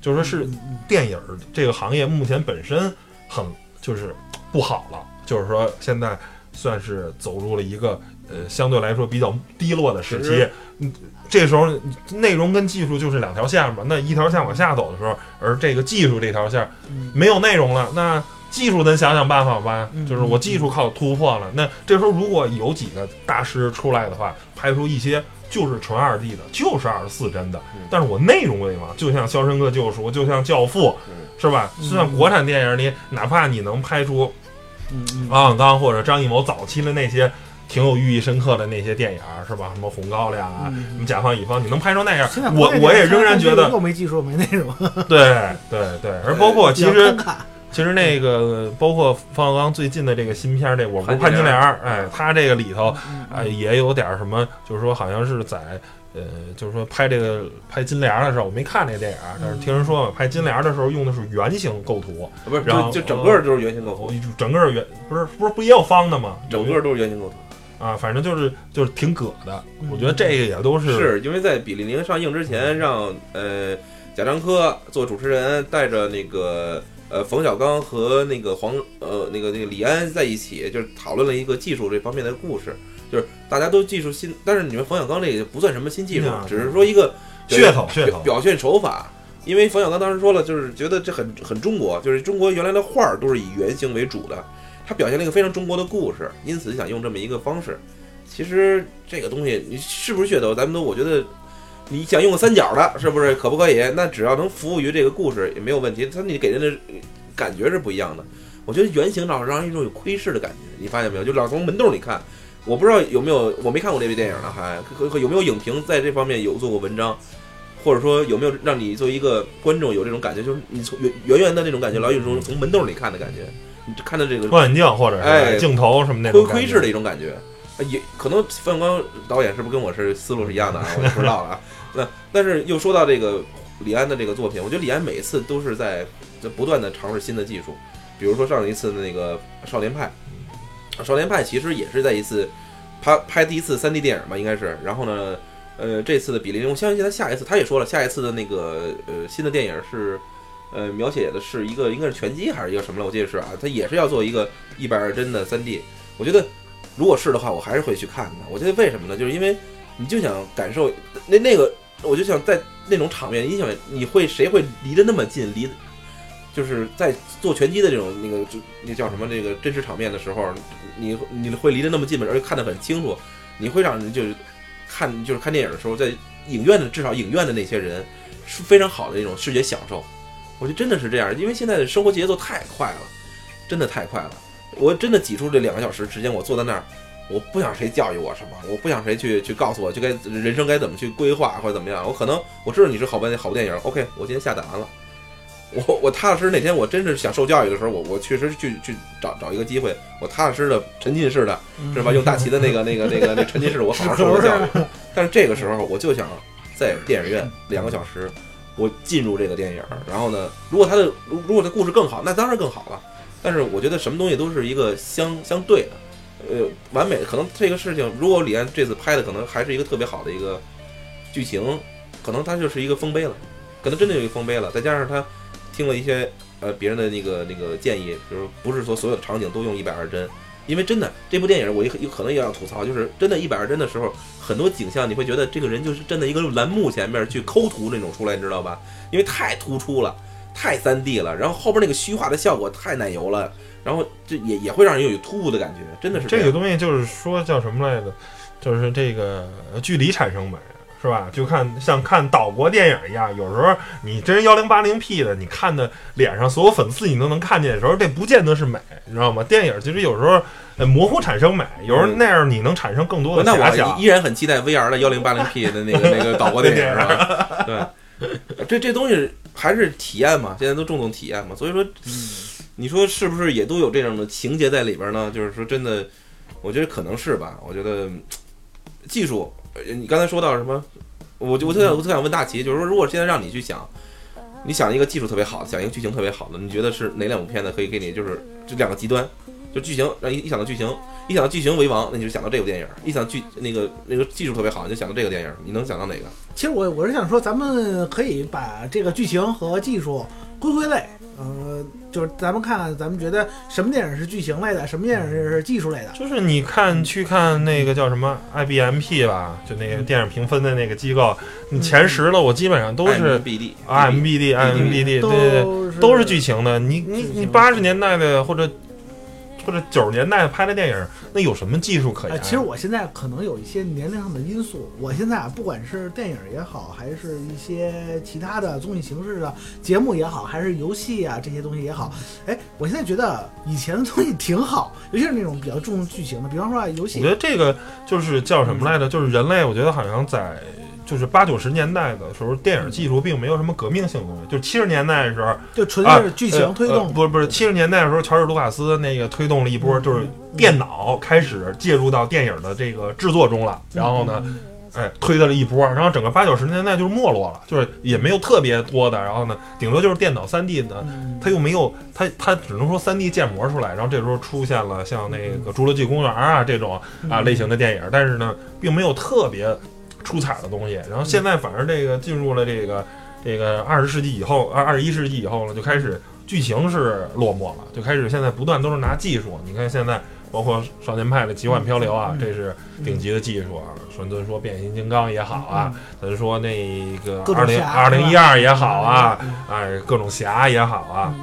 就是说是电影儿这个行业目前本身很就是不好了，就是说现在算是走入了一个呃相对来说比较低落的时期。嗯，这时候内容跟技术就是两条线嘛，那一条线往下走的时候，而这个技术这条线嗯没有内容了，那技术咱想想办法吧，嗯就是我技术靠突破了。那这时候如果有几个大师出来的话，拍出一些就是纯二 D 的，就是二十四帧的嗯，但是我内容为王？就像《肖申克救赎》，就像《教父》嗯，是吧？嗯就像国产电影里，哪怕你能拍出王小刚或者张艺谋早期的那些挺有寓意深刻的那些电影，是吧？什么《红高粱》啊，嗯什么《甲方乙方》，你能拍成那样，我我也仍然觉得又没技术没内容，对对对。而包括其实其实那个包括冯小刚最近的这个新片儿，这我不是潘金莲儿，哎，他这个里头嗯哎也有点儿什么，就是说好像是在呃，就是说拍这个拍金莲儿的时候，我没看这个电影儿，但是听人说嘛，拍金莲儿的时候用的是圆形构图，不是然后就就整个就是圆形构图，整个圆不是不是不也有方的吗？整个都是圆形构图。啊，反正就是就是挺葛的。嗯我觉得这个也都是是因为在《比利宁》上映之前，让呃贾樟柯做主持人，带着那个呃冯小刚和那个黄呃那个那个李安在一起，就是讨论了一个技术这方面的故事，就是大家都技术新，但是你们冯小刚这个不算什么新技术嗯，只是说一个噱头噱头。表表现手法。因为冯小刚当时说了，就是觉得这很很中国，就是中国原来的画儿都是以圆形为主的，他表现了一个非常中国的故事，因此想用这么一个方式。其实这个东西，你是不是噱头，咱们都我觉得，你想用个三角的，是不是可不可以？那只要能服务于这个故事也没有问题。他你给人的感觉是不一样的。我觉得圆形老是让人一种有窥视的感觉，你发现没有？就老从门洞里看。我不知道有没有，我没看过这部电影呢，还可可有没有影评在这方面有做过文章，或者说有没有让你作为一个观众有这种感觉，就是你从远远远的那种感觉，老有一种从门洞里看的感觉，你看到这个望远镜或者是镜头什么那窥种窥视的一种感觉。也可能范光导演是不是跟我是思路是一样的啊？我也不知道了啊。那但是又说到这个李安的这个作品，我觉得李安每次都是在在不断的尝试新的技术，比如说上一次的那个《少年派》，《少年派》其实也是在一次拍拍第一次 3D 电影吧，应该是。然后呢，呃，这次的比利林，我相信他下一次他也说了，下一次的那个呃新的电影是。呃，描写的是一个应该是拳击还是一个什么了？我记得是啊，他也是要做一个一百二帧的 3D。我觉得如果是的话，我还是会去看的。我觉得为什么呢？就是因为你就想感受那那个，我就想在那种场面，你想你会谁会离得那么近？离就是在做拳击的这种那个就那叫什么那个真实场面的时候，你你会离得那么近吗？而且看得很清楚，你会让人就是看就是看电影的时候，在影院的至少影院的那些人是非常好的一种视觉享受。我觉得真的是这样，因为现在的生活节奏太快了，真的太快了。我真的挤出这两个小时时间，我坐在那儿，我不想谁教育我什么，我不想谁去去告诉我，就该人生该怎么去规划或者怎么样。我可能我知道你是好部好部电影，OK，我今天下载完了。我我踏踏实实那天我真是想受教育的时候，我我确实去去找找一个机会，我踏踏实实的沉浸式的，是吧？用大齐的那个那个那个那沉浸式，我好好受受教育。但是这个时候，我就想在电影院两个小时，我进入这个电影，然后呢，如果他的如如果他故事更好，那当然更好了。但是我觉得什么东西都是一个相相对的，呃，完美可能这个事情，如果李安这次拍的可能还是一个特别好的一个剧情，可能它就是一个丰碑了，可能真的有一个丰碑了，再加上他。听了一些呃别人的那个那个建议，就是不是说所有的场景都用一百二帧，因为真的这部电影我有可能也要吐槽，就是真的一百二帧的时候，很多景象你会觉得这个人就是站在一个栏目前面去抠图那种出来，你知道吧？因为太突出了，太三 D 了，然后后边那个虚化的效果太奶油了，然后这也也会让人有突兀的感觉，真的是这个东西就是说叫什么来着？就是这个距离产生美。是吧？就看像看岛国电影一样，有时候你真幺零八零 P 的，你看的脸上所有粉刺你都能看见的时候，这不见得是美，你知道吗？电影其实有时候模糊产生美，有时候 那样你能产生更多的遐想。依然很期待 VR 的幺零八零 P 的那个那个岛国电影，对，这这东西还是体验嘛，现在都重重体验嘛，所以说，你说是不是也都有这种的情节在里边呢？就是说真的，我觉得可能是吧。我觉得技术。你刚才说到什么？我就我特想我特想问大齐，就是说，如果现在让你去想，你想一个技术特别好的，想一个剧情特别好的，你觉得是哪两部片子可以给你？就是这两个极端，就剧情让一一想到剧情，一想到剧情为王，那你就想到这部电影；一想剧那个那个技术特别好，你就想到这个电影。你能想到哪个？其实我我是想说，咱们可以把这个剧情和技术归归类，呃。就是咱们看看，咱们觉得什么电影是剧情类的，什么电影是技术类的？就是你看去看那个叫什么 IBMP 吧，就那个电影评分的那个机构，你前十了我基本上都是 IMBD，IMBD，对对对，都是剧情的。你你你八十年代的或者。或者九十年代拍的电影，那有什么技术可言？其实我现在可能有一些年龄上的因素。我现在啊，不管是电影也好，还是一些其他的综艺形式的节目也好，还是游戏啊这些东西也好，哎，我现在觉得以前的东西挺好，尤其是那种比较注重剧情的，比方说啊游戏。我觉得这个就是叫什么来着？就是人类，我觉得好像在。就是八九十年代的时候，电影技术并没有什么革命性的东西。就七十年代的时候，就纯是剧情推动。不是不是，七十年代的时候，乔治卢卡斯那个推动了一波，就是电脑开始介入到电影的这个制作中了。然后呢，哎，推的了一波。然后整个八九十年代就是没落了，就是也没有特别多的。然后呢，顶多就是电脑三 D 的，它又没有它它只能说三 D 建模出来。然后这时候出现了像那个《侏罗纪公园》啊这种啊类型的电影，但是呢，并没有特别。出彩的东西，然后现在反而这个进入了这个这个二十世纪以后，二二十一世纪以后呢，就开始剧情是落寞了，就开始现在不断都是拿技术。你看现在包括少年派的奇幻漂流啊，这是顶级的技术啊。说咱说变形金刚也好啊，咱说那个二零二零一二也好啊，哎，各种侠也好啊，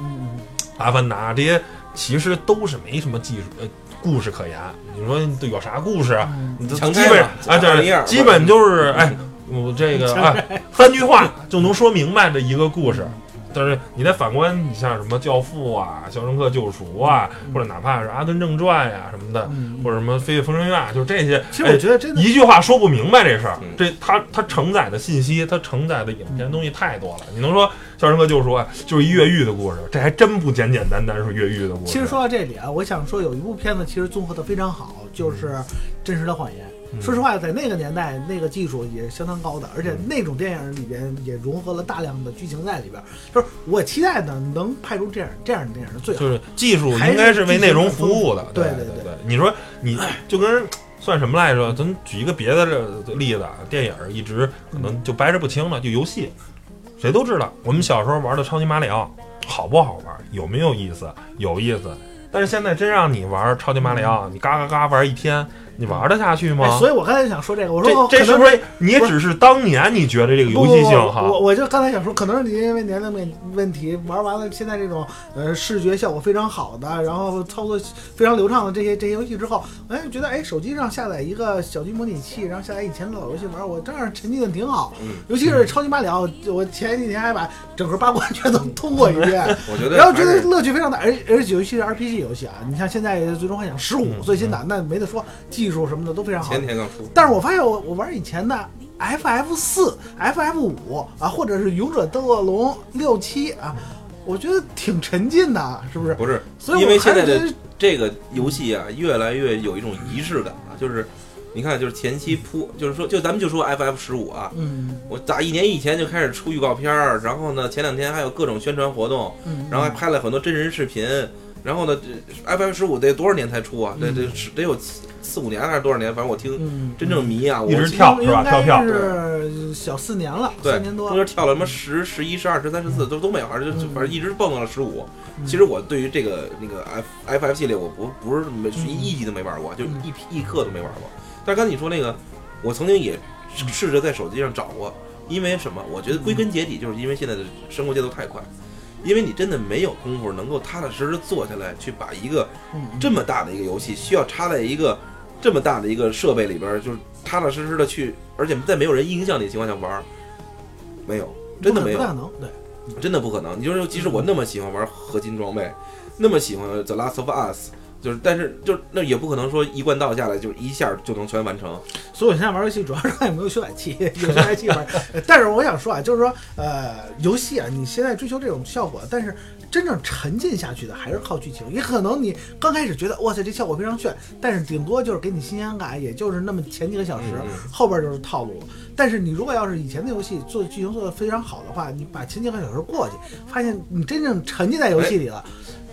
阿凡达这些其实都是没什么技术呃。故事可言，你说有啥故事啊？你基本啊，对，基本就是哎，我这个哎，三句话就能说明白的一个故事。但是你再反观，你像什么《教父》啊，《肖申克救赎》啊，或者哪怕是《阿甘正传》呀什么的，或者什么《飞越疯人院》，就这些。其实我觉得真的，一句话说不明白这事儿。这它它承载的信息，它承载的影片东西太多了。你能说《肖申克救赎》啊，就是一越狱的故事？这还真不简简单单是越狱的故事。其实说到这里啊，我想说有一部片子其实综合的非常好，就是《真实的谎言》。说实话，在那个年代，那个技术也相当高的，而且那种电影里边也融合了大量的剧情在里边。就是我期待的能拍出这样这样的电影是最好。就是技术应该是为内容服务的。对对对对。你说你就跟算什么来着？咱举一个别的例子，电影一直可能就掰扯不清了。就游戏，谁都知道，我们小时候玩的超级马里奥好不好玩？有没有意思？有意思。但是现在真让你玩超级马里奥，你嘎嘎嘎玩一天。你玩得下去哎，吗？所以我刚才想说这个，我说这这是不是你只是当年你觉得这个游戏性哈？我我就刚才想说，可能是你因为年龄问问题，玩完了现在这种呃视觉效果非常好的，然后操作非常流畅的这些这些游戏之后，哎，觉得哎手机上下载一个小鸡模拟器，然后下载以前的老游戏玩，我这样沉浸的挺好。嗯尤其是超级马里奥，我前几天还把整个八关全都通过一遍。我觉得然后觉得乐趣非常大，而而且尤其是 RPG 游戏啊，你像现在《最终幻想十五》嗯最新的，那没得说，技术什么的都非常好。前天刚出，但是我发现我我玩以前的 FF 四、FF 五啊，或者是勇者斗恶龙六七啊，我觉得挺沉浸的，是不是？不是所以我因为现在的这个游戏啊，越来越有一种仪式感了，就是你看，就是前期铺，就是说，就咱们就说 FF 十五啊，嗯我打一年以前就开始出预告片儿，然后呢，前两天还有各种宣传活动，嗯，然后还拍了很多真人视频，然后呢这，FF 十五得多少年才出啊？得得是得有四四五年还是多少年？反正我听嗯，真正迷啊，我一直跳是吧跳票是小四年了，对，三年多中。间跳了什么十、十一、十二、十三、十四都都没有，反正就反正一直蹦到了十五。嗯其实我对于这个那个 F F F 系列，我不不是没嗯一集都没玩过，就嗯一匹一刻都没玩过。但是刚才你说那个，我曾经也试着在手机上找过，因为什么？我觉得归根结底就是因为现在的生活节奏太快，因为你真的没有功夫能够踏踏实实坐下来去把一个嗯这么大的一个游戏，需要插在一个这么大的一个设备里边儿，就是踏踏实实的去，而且在没有人影响你的情况下玩儿，没有，真的没有，不可能，对，真的不可能。你就是即使我那么喜欢玩合金装备，那么喜欢 The Last of Us，就是但是就那也不可能说一贯道下来就一下就能全完成。所以我现在玩游戏主要是看有没有修改 器，有修改器玩。呃但是我想说啊，就是说，呃，游戏啊，你现在追求这种效果，但是真正沉浸下去的还是靠剧情。也可能你刚开始觉得哇塞这效果非常炫，但是顶多就是给你新鲜感，也就是那么前几个小时，后边就是套路了。但是你如果要是以前的游戏做剧情做得非常好的话，你把前几个小时过去，发现你真正沉浸在游戏里了。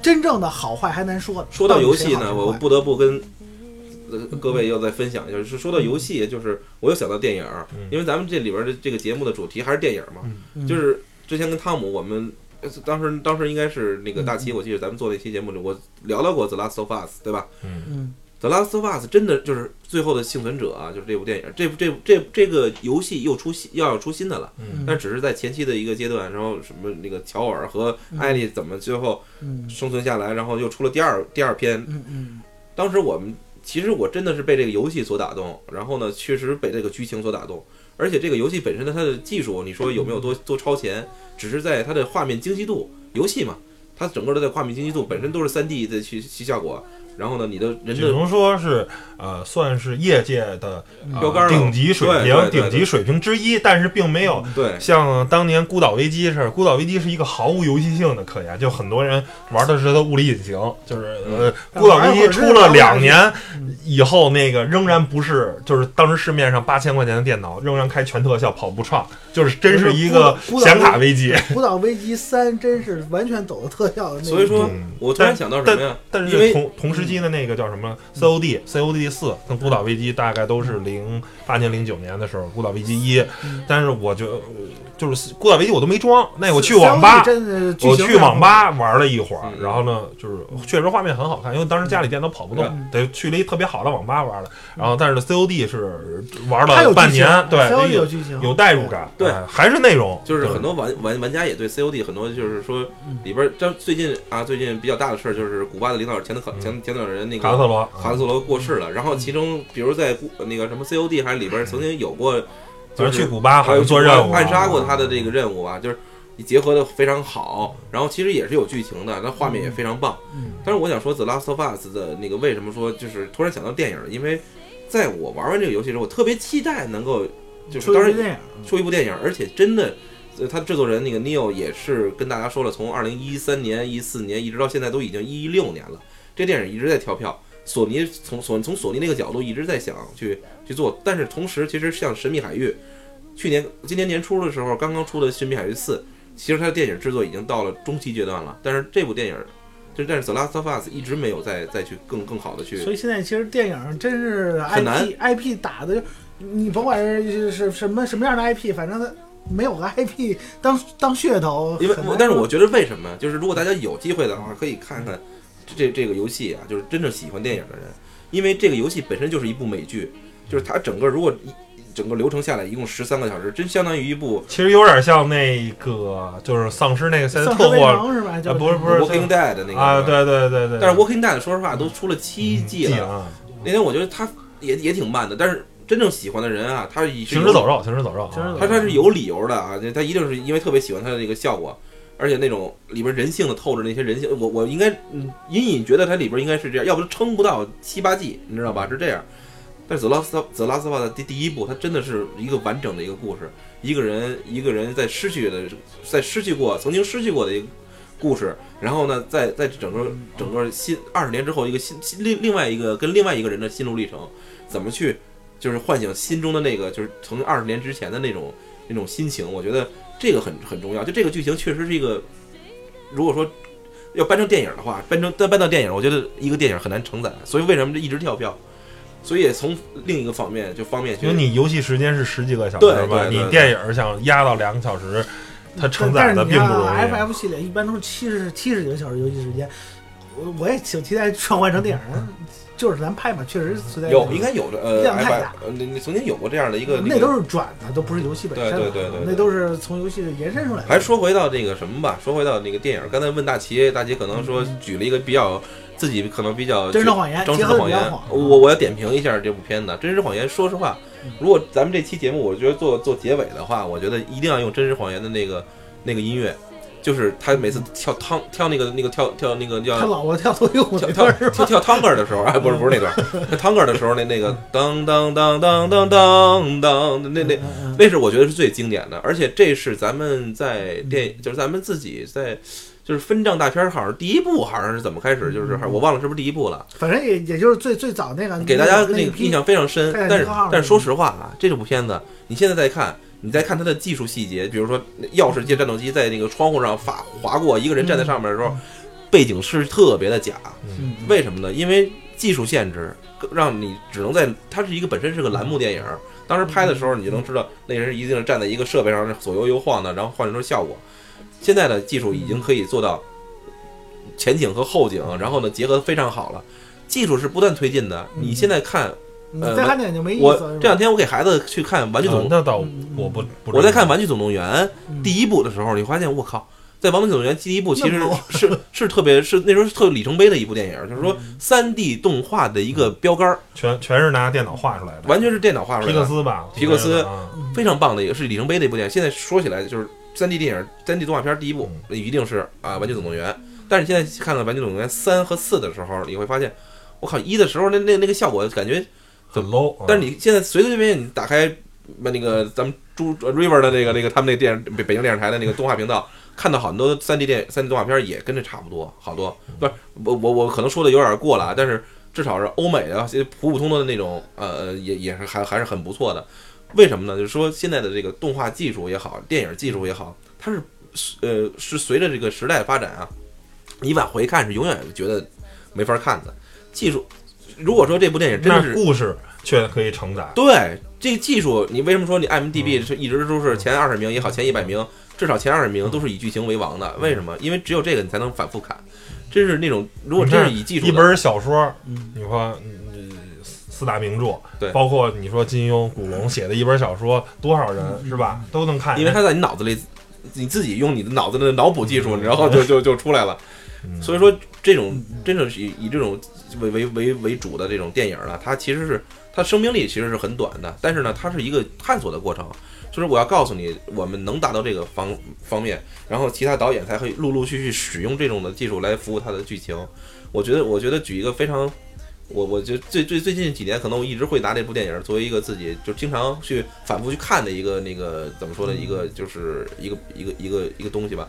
真正的好坏还难说。说到游戏呢，我不得不跟呃各位要再分享一下，就是说到游戏，就是我又想到电影因为咱们这里边的这个节目的主题还是电影嘛，嗯就是之前跟汤姆我们。呃当时，当时应该是那个大嗯。齐，我记得咱们做那期节目里，我聊到过《The Last of Us》，对吧？嗯《The Last of Us》真的就是最后的幸存者啊，就是这部电影，这部这部这这个游戏又出新，要要出新的了，嗯。但只是在前期的一个阶段，然后什么那个乔尔和艾丽怎么最后嗯。生存下来，然后又出了第二第二篇，嗯嗯。当时我们其实我真的是被这个游戏所打动，然后呢，确实被这个剧情所打动，而且这个游戏本身的它的技术，你说有没有多多超前？只是在它的画面精细度，游戏嘛，它整个的在画面精细度本身都是三 D 的去去效果，然后呢，你的人只能说是呃，算是业界的呃标杆顶级水平、顶级水平之一，但是并没有对像当年《孤岛危机》似的，《孤岛危机》是一个毫无游戏性的可言，就很多人玩的是它物理引擎，就是呃，《孤岛危机》出了两年以后，那个仍然不是，就是当时市面上八千块钱的电脑仍然开全特效跑不畅，就是真是一个显卡危机。《孤岛危机三》真是完全走的特效的那，所以说嗯我突然想到什么呀？但因为是同同时期的那个叫什么？COD COD 四跟《孤岛危机》大概都是零八年零九年的时候，《孤岛危机一》，但是我就就是《过载危机》我都没装，那我去网吧我去网吧玩了一会儿，嗯然后呢，就是确实画面很好看，因为当时家里电脑跑不动嗯，得去了一特别好的网吧玩了。然后，但是 COD 是玩了半年，对，COD 有有剧情，有代入感，对哎还是内容，就是很多玩玩玩家也对 COD 很多就是说嗯里边儿，这最近啊最近比较大的事儿就是古巴的领导前头嗯前前领导人那个卡特罗，卡斯罗过世了，然后其中比如在那个什么 COD 还里边儿曾经有过，就是去古巴好还有像做任务，啊暗杀过他的这个任务啊，就是结合的非常好，然后其实也是有剧情的，那画面也非常棒。嗯但是我想说，《The Last of Us》的那个为什么说就是突然想到电影？因为在我玩完这个游戏之后，我特别期待能够就是当然出一部电影，出一部电影，而且真的，呃，他制作人那个 Neil 也是跟大家说了，从二零一三年、一四年一直到现在都已经一六年了，这电影一直在跳票。索尼从索从索尼那个角度一直在想去去做，但是同时其实像《神秘海域》，去年今年年初的时候刚刚出的《神秘海域四》，其实它的电影制作已经到了中期阶段了，但是这部电影。就但是《The Last of Us》一直没有再再去更更好的去所以现在其实电影真是很难 IP IP 打的，你甭管是是什么什么样的 IP，反正它没有个 IP 当当噱头，因为但是我觉得为什么，就是如果大家有机会的话，可以看看这这个游戏啊，就是真正喜欢电影的人，因为这个游戏本身就是一部美剧，就是它整个如果一整个流程下来一共十三个小时，真相当于一部其实有点像那个，就是丧尸那个现在特火是吧？不是不是 Walking Dead 的那个啊，。对对对对。但是 Walking Dead 说实话都出了七季了，啊，那天我觉得他也也挺慢的，但是真正喜欢的人啊，他是行尸走肉，行尸走肉啊，行尸走肉他他是有理由的啊，他一定是因为特别喜欢他的那个效果，而且那种里边人性的透着那些人性，我我应该嗯隐隐觉得它里边应该是这样，要不撑不到七八季，你知道吧？是这样。但是《The Last of The Last of Us》的第第一部，它真的是一个完整的一个故事，一个人一个人在失去的，在失去过曾经失去过的一个故事，然后呢，在在整个整个新二十年之后，一个新另另外一个跟另外一个人的心路历程，怎么去就是唤醒心中的那个就是从二十年之前的那种那种心情，我觉得这个很很重要。就这个剧情确实是一个，如果说要搬成电影的话，搬成搬到电影，我觉得一个电影很难承载，所以为什么这一直跳票？所以也从另一个方面就方便去因为你游戏时间是十几个小时吧，你电影想压到两个小时，它承载的并不容啊易。，FF 系列一般都是七十七十几个小时游戏时间，我我也挺期待转换成电影的，就是咱拍嘛，确实存在有应该有的呃量太大呃，你你曾经有过这样的一个那都是转的，都不是游戏本身了，对对对对对那都是从游戏延伸出来的。还说回到这个什么吧，说回到那个电影，刚才问大齐，大齐可能说举了一个比较自己可能比较真实谎言真实谎言我我要点评一下这部片子《真实谎言》。说实话，如果咱们这期节目，我觉得做做结尾的话，我觉得一定要用《真实谎言》的那个那个音乐，就是他每次跳汤跳那个那个跳跳那个叫他老婆跳脱衣舞跳？跳跳跳汤歌的时候，哎，不是不是那段，那汤歌的时候那那个当当当当当当当，那那那是我觉得是最经典的，而且这是咱们在电，就是咱们自己在，就是分账大片儿，好像是第一部，好像是怎么开始，就是我忘了是不是第一部了，反正也也就是最最早那个给大家那个印象非常深。哎但是但是说实话啊，这部片子你现在再看，你再看它的技术细节，比如说钥匙借战斗机在那个窗户上划划过，一个人站在上面的时候，背景是特别的假，嗯为什么呢？因为技术限制，让你只能在它是一个本身是个栏目电影，当时拍的时候你就能知道那人一定是站在一个设备上左右右晃的，然后换成效果。现在的技术已经可以做到前景和后景，然后呢结合得非常好了。技术是不断推进的。你现在看，你呃再看点就没意我思我。这两天我给孩子去看《玩具总呃那倒嗯我不不。我在看《玩具总动员》嗯第一部的时候，你发现我靠，在《玩具总动员》第一部其实是是特别是那时候是特有里程碑的一部电影，就是说嗯三 D 动画的一个标杆儿，全全是拿电脑画出来的，完全是电脑画出皮来的，皮克斯吧，皮克斯啊非常棒的一个是里程碑的一部电影。现在说起来就是三 D 电影、三 D 动画片第一部那一定是啊《玩具总动员》，但是你现在看到《玩具总动员》三和四的时候，你会发现，我靠一的时候那那那个效果感觉很 low 啊。但是你现在随随便便你打开那个咱们朱 River 的那个那个他们那个电北北京电视台的那个动画频道，看到很多三 D 电三 D 动画片也跟着差不多，好多不是我我我可能说的有点过了啊，但是至少是欧美的普普通通的那种呃也也是还还是很不错的。为什么呢？就是说现在的这个动画技术也好，电影技术也好，它是呃是随着这个时代发展啊，你往回看是永远觉得没法看的。技术，如果说这部电影真是故事却可以承载。对这个技术，你为什么说你嗯 IMDB 是一直都是前二十名也好，前一百名，至少前二十名都是以剧情为王的？为什么？因为只有这个你才能反复看。真是那种，如果真是以技术一本小说，嗯你说嗯四大名著，对包括你说金庸、古龙写的一本小说，多少人是吧都能看，因为他在你脑子里，你自己用你的脑子的脑补技术，然后就就就出来了。嗯所以说，这种真正是以以这种为为为为主的这种电影呢，它其实是它生命力其实是很短的，但是呢，它是一个探索的过程。就是我要告诉你，我们能达到这个方方面，然后其他导演才会陆陆续续使用这种的技术来服务它的剧情。我觉得，我觉得举一个非常，我我觉得最最最近几年，可能我一直会拿这部电影作为一个自己就经常去反复去看的一个那个怎么说呢，一个就是一个一个一个一个东西吧。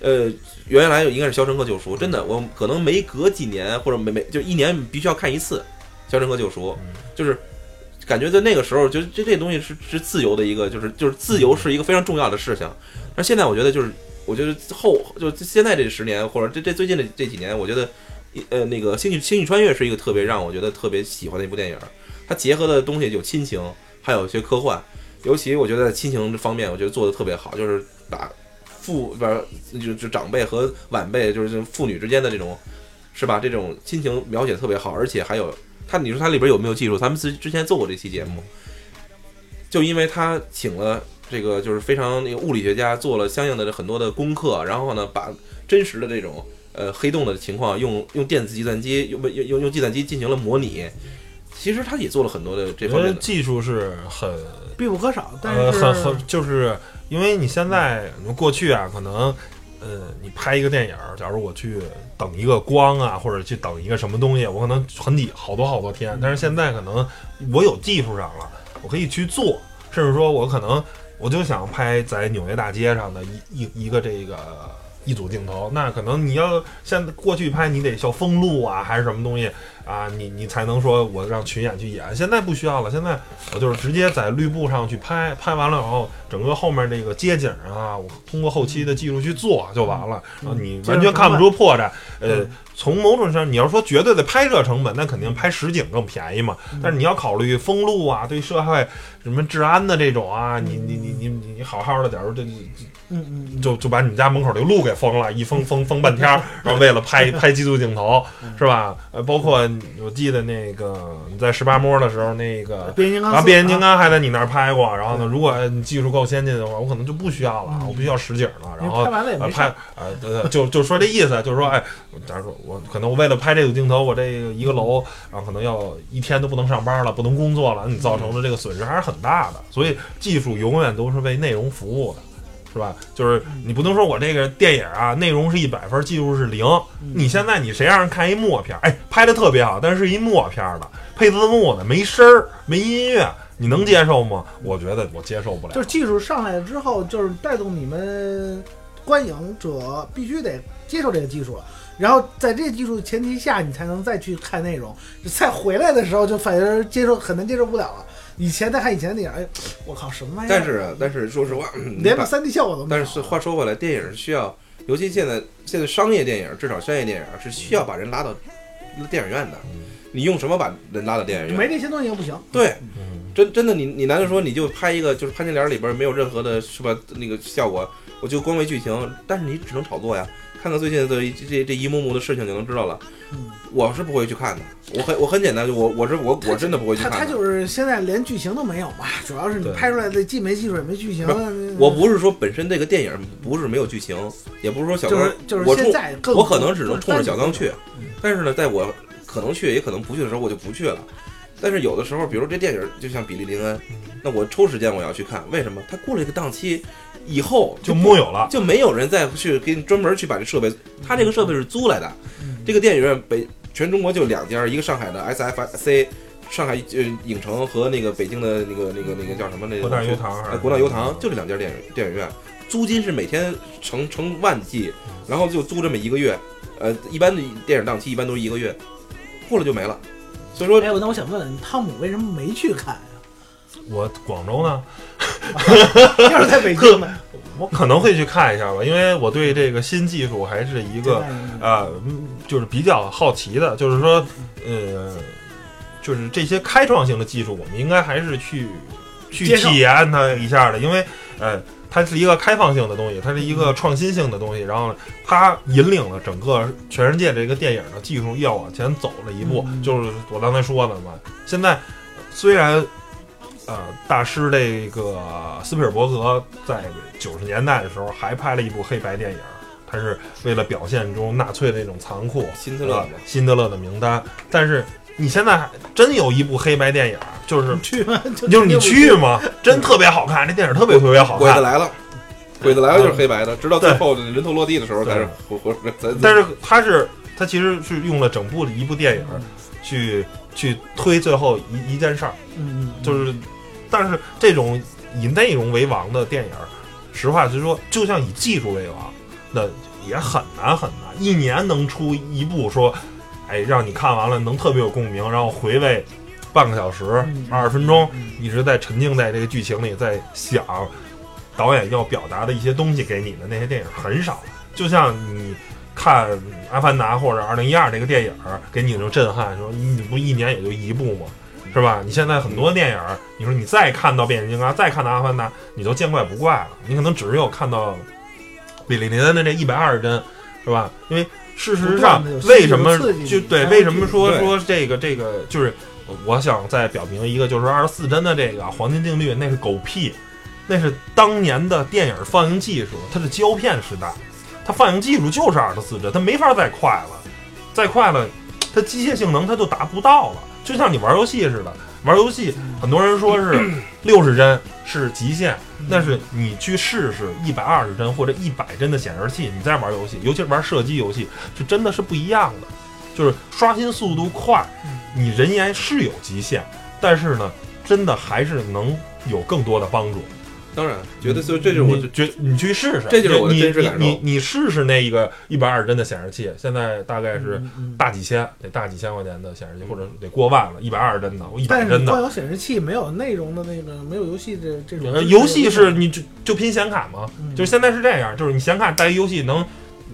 呃，原来应该是《肖申克救赎》，真的，我可能每隔几年或者每每就一年必须要看一次《肖申克救赎》，就是感觉在那个时候，就这这东西是是自由的一个，就是就是自由是一个非常重要的事情。但现在我觉得就是，我觉得后就现在这十年或者这这最近的这几年，我觉得呃那个《星际星际穿越》是一个特别让我觉得特别喜欢的一部电影，它结合的东西有亲情，还有一些科幻，尤其我觉得在亲情这方面，我觉得做的特别好，就是把父不是就就长辈和晚辈，就是父女之间的这种，是吧？这种亲情描写特别好，而且还有他你说他里边有没有技术？咱们之之前做过这期节目，就因为他请了这个就是非常那个物理学家做了相应的很多的功课，然后呢把真实的这种呃黑洞的情况用用电子计算机用用用用计算机进行了模拟。其实他也做了很多的这方面的，技术是很必不可少。但呃，是很很就是因为你现在你过去啊，可能呃，你拍一个电影，假如我去等一个光啊，或者去等一个什么东西，我可能很几好多好多天。但是现在可能我有技术上了，我可以去做，甚至说我可能我就想拍在纽约大街上的一一一个这个。一组镜头，那可能你要像过去拍，你得要封路啊，还是什么东西啊，你你才能说我让群演去演。现在不需要了，现在我就是直接在绿布上去拍，拍完了以后，整个后面那个街景啊，我通过后期的技术去做就完了，然后你完全看不出破绽。呃，从某种上，你要说绝对的拍摄成本，那肯定拍实景更便宜嘛。但是你要考虑封路啊，对社会什么治安的这种啊，你你你你你你好好的，假如这嗯嗯就就把你们家门口这个路给封了，一封封封半天，然后为了拍 拍激素镜头，是吧？呃，包括我记得那个你在十八摸的时候，那个变形金刚啊，四变形金刚还在你那儿拍过。然后呢，如果你技术够先进的话，我可能就不需要了，我不需要实景了。然后拍完了也呃拍没事儿。呃，对对，就 就说这意思，就是说，哎，假如说我可能我为了拍这组镜头，我这个一个楼，然后可能要一天都不能上班了，不能工作了，你造成的这个损失还是很大的。所以技术永远都是为内容服务的。是吧？就是你不能说我这个电影啊，内容是一百分，技术是零。你现在你谁让人看一默片儿？哎，拍的特别好，但是一默片儿的，配字幕的，没声儿，没音乐，你能接受吗？我觉得我接受不了。就是技术上来了之后，就是带动你们观影者必须得接受这个技术了。然后在这个技术前提下，你才能再去看内容。再回来的时候，就反而接受很难接受不了了。以前再看以前的电影，哎，我靠，什么玩意儿？但是啊，但是说实话，连把三 D 效果都没有。但是话说回来，电影是需要，尤其现在现在商业电影，至少商业电影是需要把人拉到电影院的。你用什么把人拉到电影院？没那些东西也不行。对，嗯，真真的你你难道说你就拍一个就是潘金莲里边没有任何的是吧那个效果，我就光为剧情，但是你只能炒作呀。看看最近的这这这一幕幕的事情就能知道了。嗯，我是不会去看的，我很我很简单，我我是我我真的不会去他他。就是现在连剧情都没有嘛，主要是你拍出来的既没技术也没剧情。我不是说本身这个电影不是没有剧情，也不是说小刚就是就是我现在更我可能只能冲着小刚去，但是呢，在我可能去也可能不去的时候，我就不去了。但是有的时候，比如说这电影就像《比利林恩》，那我抽时间我要去看，为什么？它过了一个档期以后就不木有了。就没有人再去给你专门去把这设备，他这个设备是租来的。嗯这个电影院北全中国就两家，一个上海的 SFC 上海呃影城和那个北京的那个那个那个叫什么那个国大油塘还是呃国大油塘，就这两家电影电影院，租金是每天成成万计，然后就租这么一个月，呃，一般的电影档期一般都是一个月，过了就没了。所以说，哎，我那我想问问，汤姆为什么没去看呀？我广州呢，要是在北京呢？我可能会去看一下吧，因为我对这个新技术还是一个啊、嗯就是比较好奇的，就是说，呃，就是这些开创性的技术，我们应该还是去去体验它一下的，因为呃，它是一个开放性的东西，它是一个创新性的东西，然后它引领了整个全世界这个电影的技术要往前走了一步，嗯。就是我刚才说的嘛。现在虽然呃，大师这个斯皮尔伯格在九十年代的时候还拍了一部黑白电影，他是为了表现中纳粹的那种残酷，啊辛德勒嘛，辛德勒的名单。但是你现在还真有一部黑白电影，就是去吗？就就是你去吗？真特别好看，这电影特别特别好看。鬼子来了，鬼子来了就是黑白的，直到最后人头落地的时候才是活活。但是他是他其实是用了整部的一部电影去去推最后一一件事儿。嗯，嗯就是，但是这种以内容为王的电影，实话实说，就像以技术为王，那也很难很难，一年能出一部说，哎，让你看完了能特别有共鸣，然后回味半个小时、嗯二十分钟，嗯一直在沉浸在这个剧情里，在想导演要表达的一些东西给你的那些电影很少，就像你。看《阿凡达》或者《二零一二》这个电影，给你那种震撼，说你不一年也就一部吗？是吧？你现在很多电影儿，你说你再看到变形金刚，再看到阿凡达，你都见怪不怪了。你可能只有看到比利林恩的这一百二十帧，是吧？因为事实上为什么就对？为什么说说这个这个就是？我想再表明一个，就是二十四帧的这个黄金定律，那是狗屁，那是当年的电影放映技术，它是胶片时代，它放映技术就是二十四帧，它没法再快了，再快了，它机械性能它就达不到了。就像你玩游戏似的，玩游戏很多人说是 六十帧是极限，但是你去试试一百二十帧或者一百帧的显示器，你再玩游戏，尤其是玩射击游戏，是真的是不一样的。就是刷新速度快，你人眼是有极限，但是呢，真的还是能有更多的帮助。当然，觉得就这就是我你觉你去试试，这就是我真实感受你你你试试那一个一百二十帧的显示器，现在大概是大几千，得大几千块钱的显示器，或者得过万了，一百二十帧的，我一百但是帧的。光有显示器没有内容的那个没有游戏这这种呃游戏是你就就拼显卡嘛，嗯就是现在是这样，就是你显卡带一游戏能，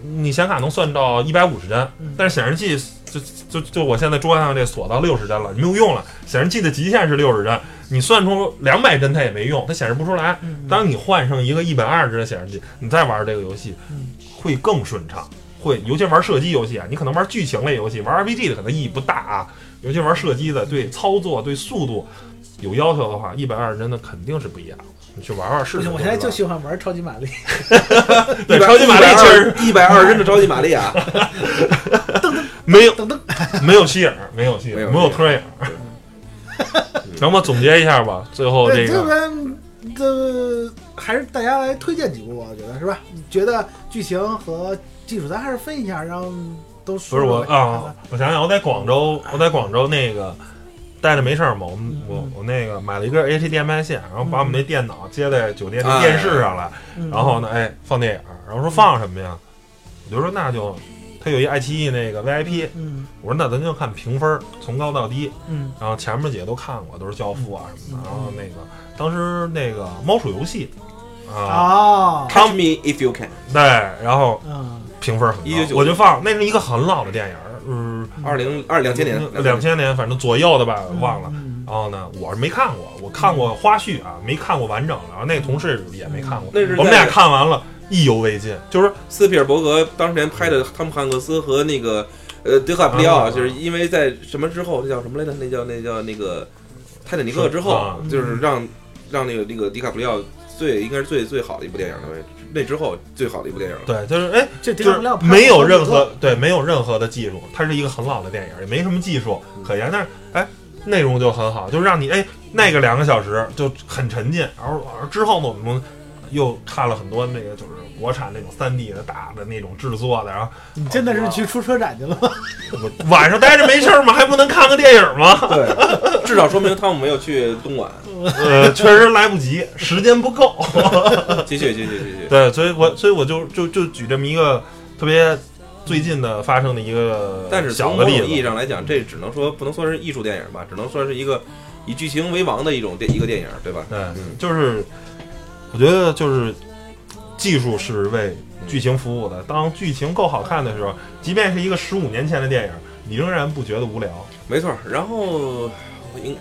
你显卡能算到一百五十帧嗯，但是显示器就就就我现在桌上这锁到六十帧了，你没有用了。显示器的极限是六十帧，你算出两百帧它也没用，它显示不出来。嗯当你换上一个一百二十帧的显示器，你再玩这个游戏嗯会更顺畅。会，尤其玩射击游戏啊，你可能玩剧情类游戏，玩 RPG 的可能意义不大啊。尤其玩射击的，对操作、对速度有要求的话，一百二十帧的肯定是不一样的。你去玩玩试试。我现在就喜欢玩超级玛丽。对超级玛丽确实一百二十帧的超级玛丽啊，没有噔噔，没有希尔，没有希尔，没有没有特影。行吧总结一下吧，最后对，这这个边这还是大家来推荐几部，我觉得是吧？你觉得剧情和技术，咱还是分一下，让都不是我啊，我想想，我在广州，我在广州那个待着没事儿嘛，我们嗯。我我那个买了一根 HDMI 线，然后把我们那电脑接在酒店的哎电视上来，嗯。然后呢，哎，放电影，然后说放什么呀？我就说那就，他有一爱奇艺那个 VIP，嗯。我说那咱就看评分，从高到低，嗯。然后前面几个都看过，都是教父啊什么的，嗯。然后那个当时那个猫鼠游戏啊，哦，Catch me if you can，对，然后嗯。评分很1999高，我就放，那是一个很老的电影，嗯，二零二两千年，两千年反正左右的吧，忘了。嗯然后呢，我是没看过，我看过花絮啊，没看过完整的。然后那个同事也没看过，那是我们俩看完了，意犹未尽。就是斯皮尔伯格当年拍的汤姆汉克斯和那个呃德卡普里奥，啊就是因为在什么之后，那叫什么来着？那叫那叫那个泰坦尼克之后啊，就是让让那个那个迪卡普里奥最应该是最最好的一部电影了，那之后最好的一部电影了。对，就是哎，这就是没有任何对没有任何的技术，它是一个很老的电影，也没什么技术可言。但是哎，内容就很好，就是让你哎那个两个小时就很沉浸。然后然后之后呢，我们又看了很多那个就是国产那种三 D 的大的那种制作的，然后你真的是去出车展去了吗？我 晚上待着没事儿吗？还不能看个电影吗？对，至少说明汤姆没有去东莞。呃，确实来不及，时间不够。继续，继续，继续。对，所以我所以我就就就举这么一个特别最近的发生的一个但是小的例从某种意义。上来讲，这只能说不能算是艺术电影吧，只能算是一个以剧情为王的一种电一个电影，对吧？对，嗯就是我觉得就是技术是为剧情服务的。当剧情够好看的时候，即便是一个十五年前的电影，你仍然不觉得无聊。没错。然后，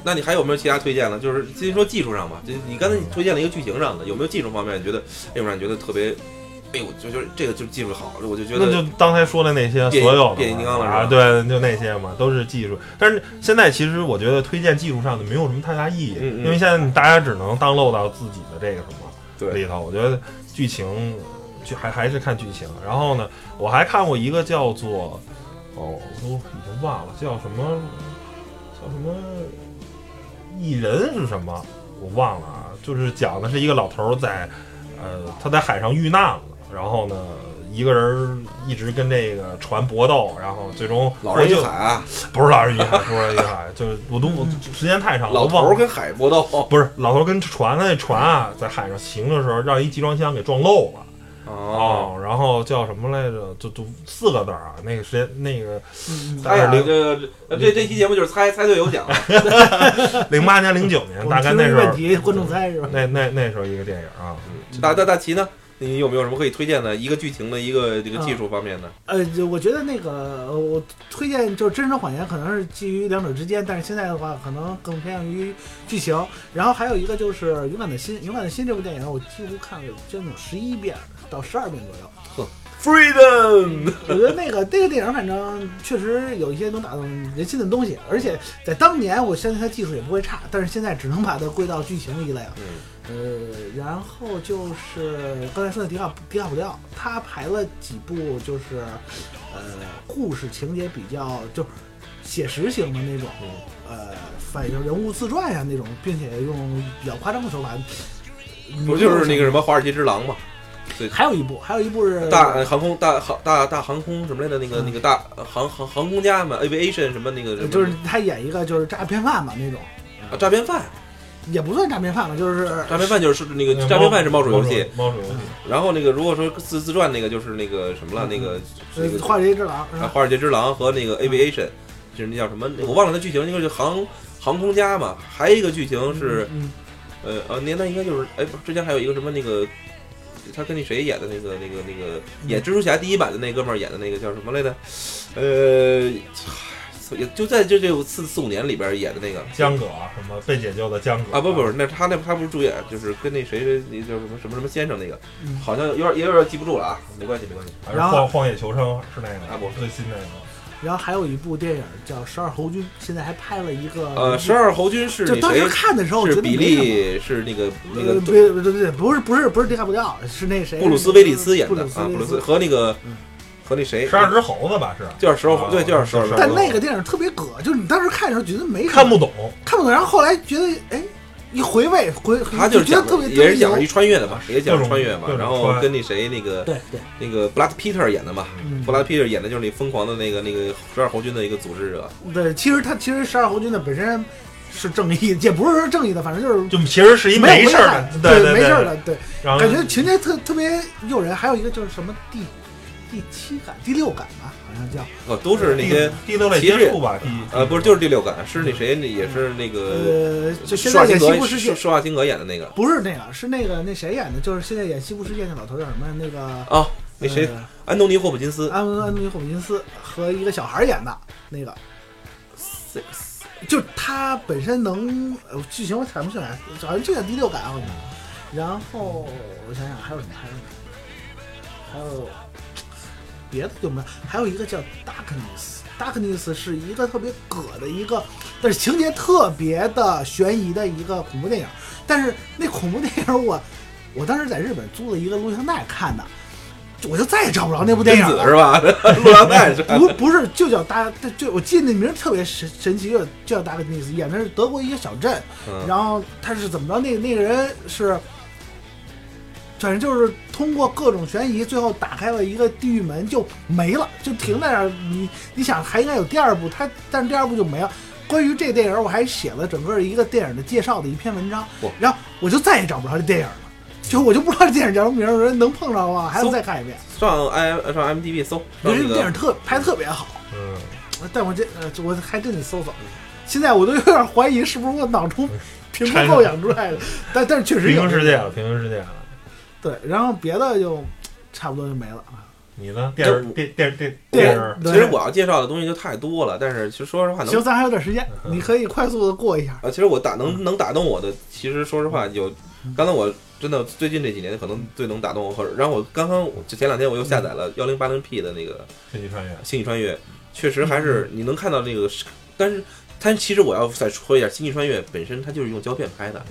那你还有没有其他推荐呢？就是先说技术上吧，就你刚才推荐了一个剧情上的，有没有技术方面你觉得，要不然你觉得特别，哎呦，就就是这个就技术好，我就觉得那就刚才说的那些所有变形金刚了啊，对，就那些嘛，都是技术。但是现在其实我觉得推荐技术上的没有什么太大意义，嗯嗯因为现在大家只能 download 到自己的这个什么对里头。我觉得剧情就还还是看剧情。然后呢，我还看过一个叫做哦，我都已经忘了叫什么叫什么艺人是什么，我忘了啊。就是讲的是一个老头儿在呃他在海上遇难了，然后呢。一个人一直跟这个船搏斗，然后最终老人与海啊，不是老人与海，不是老人与海，就是我都 时间太长了，老我忘了。头儿跟海搏斗，不是老头跟船，他那船啊在海上行的时候让一集装箱给撞漏了。哦，然后叫什么来着？就就四个字儿啊，那个时间那个嗯哎呀，零这这期节目就是猜猜对有奖。了，零八年零九年，大概那时候。问题，观众猜是吧？那那那时候一个电影啊，大大大齐呢？你有没有什么可以推荐的一个剧情的一个这个技术方面的？呃，就我觉得那个呃我推荐就是真实谎言，可能是基于两者之间，但是现在的话可能更偏向于剧情。然后还有一个就是《勇敢的心》，《勇敢的心》这部电影我几乎看了将近有十一遍到十二遍左右。freedom。我觉得那个那个电影，反正确实有一些能打动人心的东西，而且在当年，我相信它技术也不会差，但是现在只能把它归到剧情一类了。嗯，呃，然后就是刚才说的迪卡迪卡普里奥，他排了几部就是呃故事情节比较就写实型的那种，嗯呃反映人物自传呀那种，并且用比较夸张的手法。不就是那个什么华尔街之狼嘛？还有一部，还有一部是大呃航空大航大大航空什么来的？那个嗯那个大航航航空家嘛，aviation 什么那个什么就是他演一个就是诈骗犯嘛那种，啊诈骗犯，也不算诈骗犯了，就是诈骗犯就是那个诈骗犯是猫鼠游戏，猫鼠游戏，然后那个如果说自自传那个就是那个什么了，那个那个呃华尔街之狼，啊华尔街之狼和那个 aviation，就是那叫什么？我忘了那剧情，应该是航航空家嘛。还有一个剧情是嗯呃呃，那那应该就是哎，不之前还有一个什么那个。他跟那谁演的那个、那个、那个演蜘蛛侠第一版的那哥们儿演的那个叫什么来着？呃，也就在这这四四五年里边演的那个江葛什么被解救的江葛啊，不不是，那他那他不是主演，就是跟那谁谁那叫什么什么什么先生那个，嗯好像有点也有点记不住了啊，没关系没关系。还是然后荒荒野求生是那个啊不最新那个，然后还有一部电影叫《十二侯军》，现在还拍了一个呃，十二侯军是就当时？看的时候，我觉是比利，是那个那个对对对，不是不是不是迪卡普里奥，是那谁布鲁斯威利斯演的啊，布鲁斯。和那个嗯和那谁十二只猴子吧是，就是十二侯，对，就是十二。但那个电影特别葛，就是你当时看的时候觉得没什么看不懂，看不懂，然后后来觉得哎，一回味回他就是讲觉得特别也是讲穿越的嘛，也讲穿越嘛然后跟那谁那个对对，那个布拉德皮特演的嘛，嗯。布拉德皮特演的就是那疯狂的那个那个十二侯军的一个组织者，对，其实他其实十二侯军的本身是正义，也不是说正义的，反正就是就其实是一没事儿的，对对没事儿的，对，然后感觉情节特特别诱人。还有一个就是什么第第七感、第六感吧，好像叫哦，都是那些第六类接触吧，第呃，不是，就是第六感，是那谁，那也是那个呃，就现在演西部世界施施瓦辛格演的那个不是那个，是那个那谁演的，就是现在演西部世界那老头叫什么？那个啊，那谁，呃安东尼霍普金斯，安安东尼霍普金斯和一个小孩演的那个，six，，就他本身能呃剧情我想不起来，好像就叫第六感好像。然后我想想还有什么？还有什么？还有别的就没有，还有一个叫 Darkness。Darkness 是一个特别葛的一个，但是情节特别的悬疑的一个恐怖电影。但是那恐怖电影我我当时在日本租了一个录像带看的，我就再也找不着那部电影了。是吧？录像带？不不是，就叫大，就我记得那名特别神神奇，就叫《Darkness，演的是德国一个小镇，嗯然后他是怎么着？那那个人是，反正就是通过各种悬疑，最后打开了一个地狱门，就没了，就停在那儿。你你想还应该有第二部，他但是第二部就没了。关于这电影，我还写了整个一个电影的介绍的一篇文章，然后我就再也找不着这电影了。就我就不知道这电影叫什么名儿，人能碰着的话还要再看一遍。上 i 上 m d b 搜，因为电影特拍得特别好。嗯，但我这呃，我还真得搜搜。现在我都有点怀疑是不是我脑中嗯凭空构养出来的，但但是确实平有行世界了，平行世界了。对，然后别的就差不多就没了。你呢？电视电电电电视其实我要介绍的东西就太多了，但是其实说实话能行，咱还有点时间，你可以快速的过一下。啊，其实我打能能打动我的，其实说实话有，刚才我真的最近这几年可能最能打动我，或者然后我刚刚就前两天我又下载了幺零八零 P 的那个星际穿越，《星际穿越》，确实还是你能看到那个，但是但其实我要再说一下，《星际穿越》本身它就是用胶片拍的，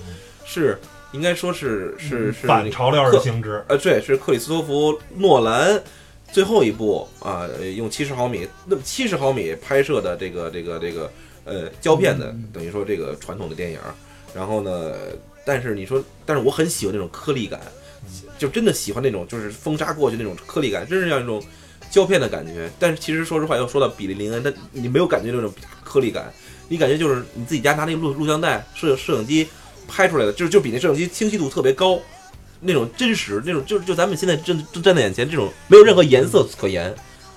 是应该说是是是反潮流而行之，呃，对，是克里斯托弗诺兰最后一部啊、呃用七十毫米那七十毫米拍摄的这个这个这个呃胶片的，等于说这个传统的电影儿。然后呢，但是你说，但是我很喜欢那种颗粒感，就真的喜欢那种就是风沙过去那种颗粒感，真是像一种胶片的感觉。但是其实说实话，要说到比利林恩，但你没有感觉那种颗粒感，你感觉就是你自己家拿那个录录像带、摄摄影机拍出来的，就是就比那摄影机清晰度特别高。那种真实，那种就就咱们现在正正站在眼前，这种没有任何颜色可言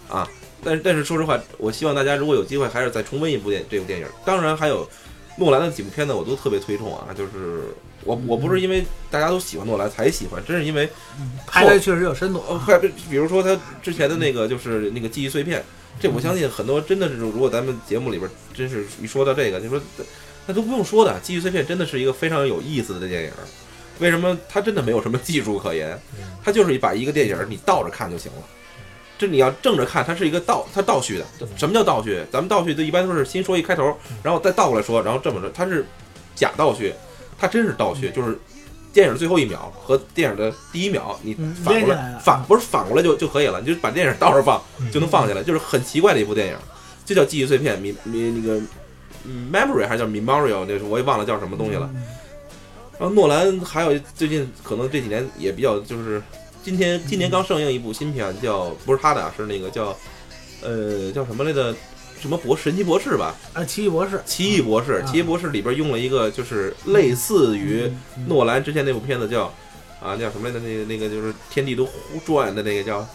啊。但是但是说实话，我希望大家如果有机会，还是再重温一部电这部电影。当然还有诺兰的几部片子，我都特别推崇啊。就是我我不是因为大家都喜欢诺兰才喜欢，真是因为拍的确实有深度。比如说他之前的那个就是那个记忆碎片，这我相信很多真的是，如果咱们节目里边真是一说到这个，就说那都不用说的，记忆碎片真的是一个非常有意思的电影。为什么它真的没有什么技术可言？它就是把一个电影你倒着看就行了，这你要正着看，它是一个倒，它倒叙的。什么叫倒叙？咱们倒叙就一般都是先说一开头，然后再倒过来说，然后这么着，它是假倒叙，它真是倒叙，就是电影最后一秒和电影的第一秒，你嗯反过来反不是反过来就就可以了，你就把电影倒着放嗯就能放下来，就是很奇怪的一部电影，就叫记忆碎片，米米那个嗯 memory 还是叫 memorial，那是我也忘了叫什么东西了。嗯然后诺兰还有最近可能这几年也比较就是，今天今年刚上映一部新片叫不是他的啊，是那个叫呃叫什么来着？什么博神奇博士吧？啊，奇异博士，奇异博士，啊奇异博士里边用了一个就是类似于嗯诺兰之前那部片子叫啊叫什么来着？那个那个就是天地都转的那个叫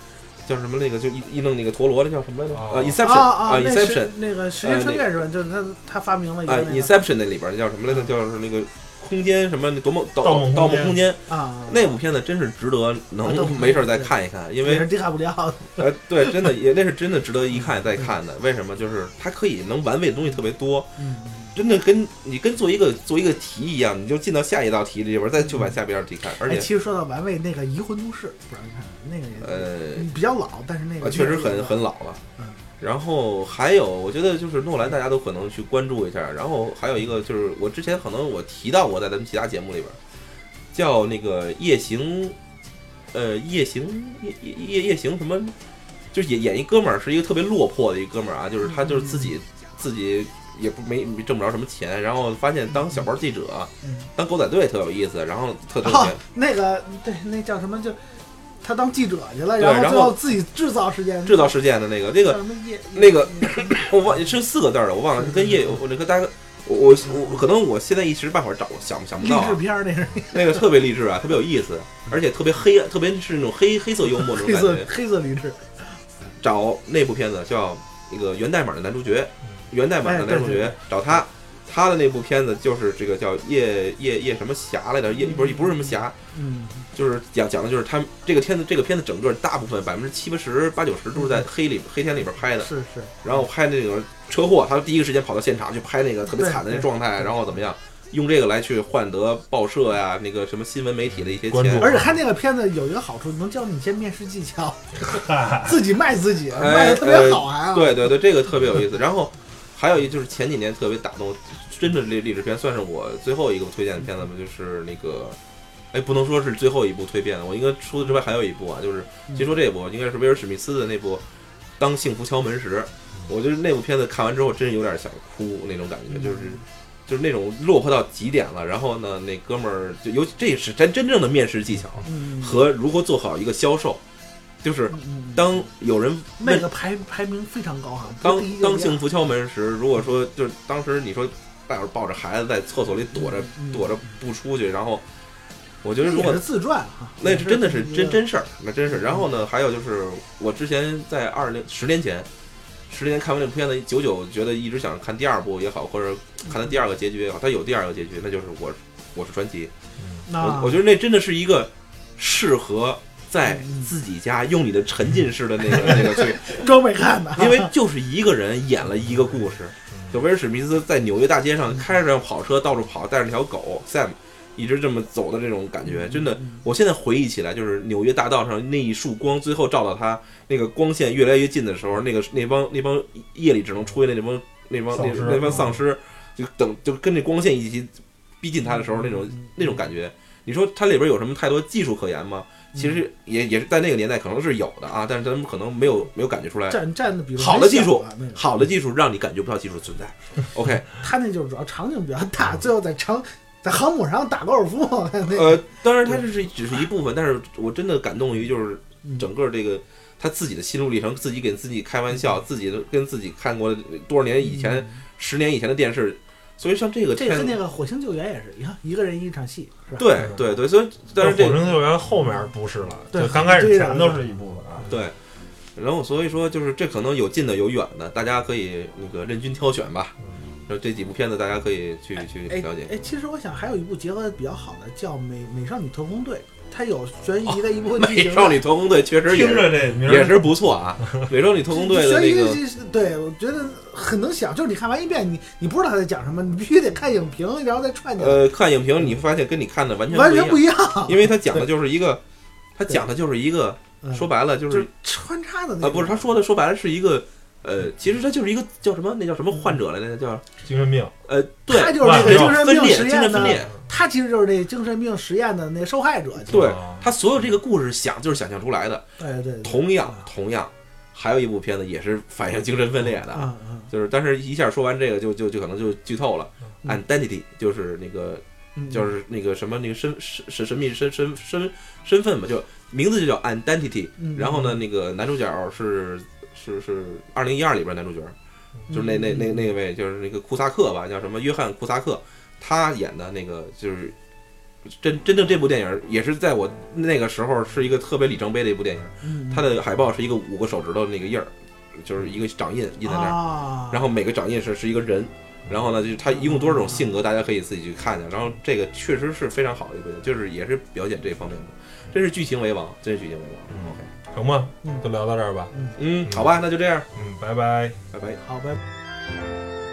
叫什么那个就一一弄那个陀螺的叫什么来着？哦啊，Inception 啊，Inception 那个时间穿越是吧？就是他他发明了一个，Inception 那里边叫什么来着？叫是那个空间什么那夺梦盗盗梦盗梦空空间。啊，那部片子真是值得能没事儿再看一看，因为也是迪卡布里奥，呃，对，真的也那是真的值得一看再看的。为什么？就是它可以能玩味的东西特别多，嗯，真的跟你跟做一个做一个题一样，你就进到下一道题里边，再去往下边道题看。而哎，且其实说到玩味，那个《移魂都市》，不知道你看那个也呃，嗯比较老，但是那个啊确实很很老了嗯。然后还有，我觉得就是诺兰，大家都可能去关注一下。然后还有一个就是，我之前可能我提到过，在咱们其他节目里边儿，叫那个夜行，呃，夜行夜夜夜夜行什么，就是演演一哥们儿，是一个特别落魄的一哥们儿啊，就是他就是自己自己也不没挣不着什么钱，然后发现当小报记者，嗯当狗仔队特有意思，然后特特哦。，那个对，那叫什么？就他当记者去了，对然后自己制造事件，制造事件的那个那个什么夜那个我忘是四个字儿的，我忘了，是跟夜我那个大哥我我我可能我现在一时半会儿找想想不到、啊，志片儿，那是。那个特别励志啊，特别有意思，而且特别黑，特别是那种黑黑色幽默那种黑色感觉。黑色励志，找那部片子叫那个源代码的男主角，源代码的哎男主角找他，他的那部片子就是这个叫夜夜夜什么侠来着，夜不是不是什么侠，嗯，就是讲讲的就是他这个片子这个片子整个大部分百分之七八十八九十都是在黑里黑天里边拍的，是是，然后拍那个车祸，他第一个时间跑到现场去拍那个特别惨的那对状态，然后怎么样，用这个来去换得报社呀、那个什么新闻媒体的一些钱关注。而且他那个片子有一个好处，能教你一些面试技巧，自己卖自己，哎卖的特别好还啊。对对对，这个特别有意思。然后还有一就是前几年特别打动，真的励励志片，算是我最后一个推荐的片子吧，就是那个。哎，不能说是最后一部蜕变的，我应该除此之外还有一部啊，就是先说这部，应该是威尔史密斯的那部《当幸福敲门时》，我觉得那部片子看完之后，真是有点想哭那种感觉，就是就是那种落魄到极点了。然后呢，那哥们儿就尤其这是真真正的面试技巧嗯，和如何做好一个销售，就是嗯当有人问那个排排名非常高哈，不当当幸福敲门时，如果说就是当时你说大伙抱着孩子在厕所里躲着嗯。躲着不出去，然后我觉得如果是自传哈，那是真的是真真事儿，那真是。然后呢，还有就是我之前在二零十年前，十年前看完这部片子，久久觉得一直想看第二部也好，或者看它第二个结局也好，它有第二个结局，那就是我我是传奇。那我我觉得那真的是一个适合在嗯自己家用你的沉浸式的那个 那个去 装备看的，因为就是一个人演了一个故事。就威尔史密斯在纽约大街上开着辆跑车到处跑，带着那条狗 Sam，一直这么走的这种感觉，真的，我现在回忆起来，就是纽约大道上那一束光，最后照到他那个光线越来越近的时候，那个那帮那帮夜里只能出现的那帮那帮那那帮丧尸，就等就跟那光线一起逼近他的时候那种那种感觉。你说它里边有什么太多技术可言吗？其实也也是在那个年代可能是有的啊，但是咱们可能没有没有感觉出来。站站的比好的技术好的技术让你感觉不到技术存在。OK，他那就是主要场景比较大，最后在长在航母上打高尔夫，那个呃，当然它这是只是一部分，但是我真的感动于就是嗯整个这个他自己的心路历程，自己给自己开玩笑，自己的跟自己看过多少年以前、十年以前的电视，所以像这个嗯这片跟那个火星救援也是你看，一个人一场戏，是吧？对对对，所以但是火星救援后面不是了，对刚开始前都是一部分啊。对。然后所以说，就是这可能有近的有远的，大家可以那个任君挑选吧。就这几部片子，大家可以去去哎了解。哎，其实我想还有一部结合的比较好的叫《美美少女特工队》，它有悬疑的一部分剧美。少女特工队确实也听着这名儿也是不错啊，美少女特工队的那个悬疑对我觉得很能想，就是你看完一遍，你你不知道他在讲什么，你必须得看影评，然后再串起来，呃，看影评你会发现跟你看的完全完全不不一样，因为他讲的就是一个，他讲的就是一个嗯说白了就就是是穿插的那啊，不是他说的，说白了是一个呃，其实他就是一个叫什么，那叫什么患者来着，叫精神病，呃，对，他就是那个精神分裂，病实精神验的，分裂。他其实就是那精神病实验的那受害者。对哦他所有这个故事想就是想象出来的。对对对，同样，同样，还有一部片子也是反映精神分裂的，就是但是一下说完这个就就就可能就剧透了。嗯 Identity 就是那个嗯就是那个什么那个身身神神秘身身身身份嘛，就名字就叫 Identity。嗯然后呢，那个男主角是是是二零一二里边男主角，就是那那那那位就是那个库萨克吧，叫什么约翰库萨克，他演的那个就是真真正这部电影也是在我那个时候是一个特别里程碑的一部电影。嗯它的海报是一个五个手指头的那个印儿，就是一个掌印印在那儿，啊，然后每个掌印是是一个人。然后呢，就是他一共多少种性格，大家可以自己去看去。然后这个确实是非常好的一部电影，就是也是表现这方面的，真是剧情为王，真是剧情为王。嗯 OK，成吗？嗯就聊到这儿吧。嗯，好吧，那就这样，嗯，拜拜。拜拜。好，拜拜。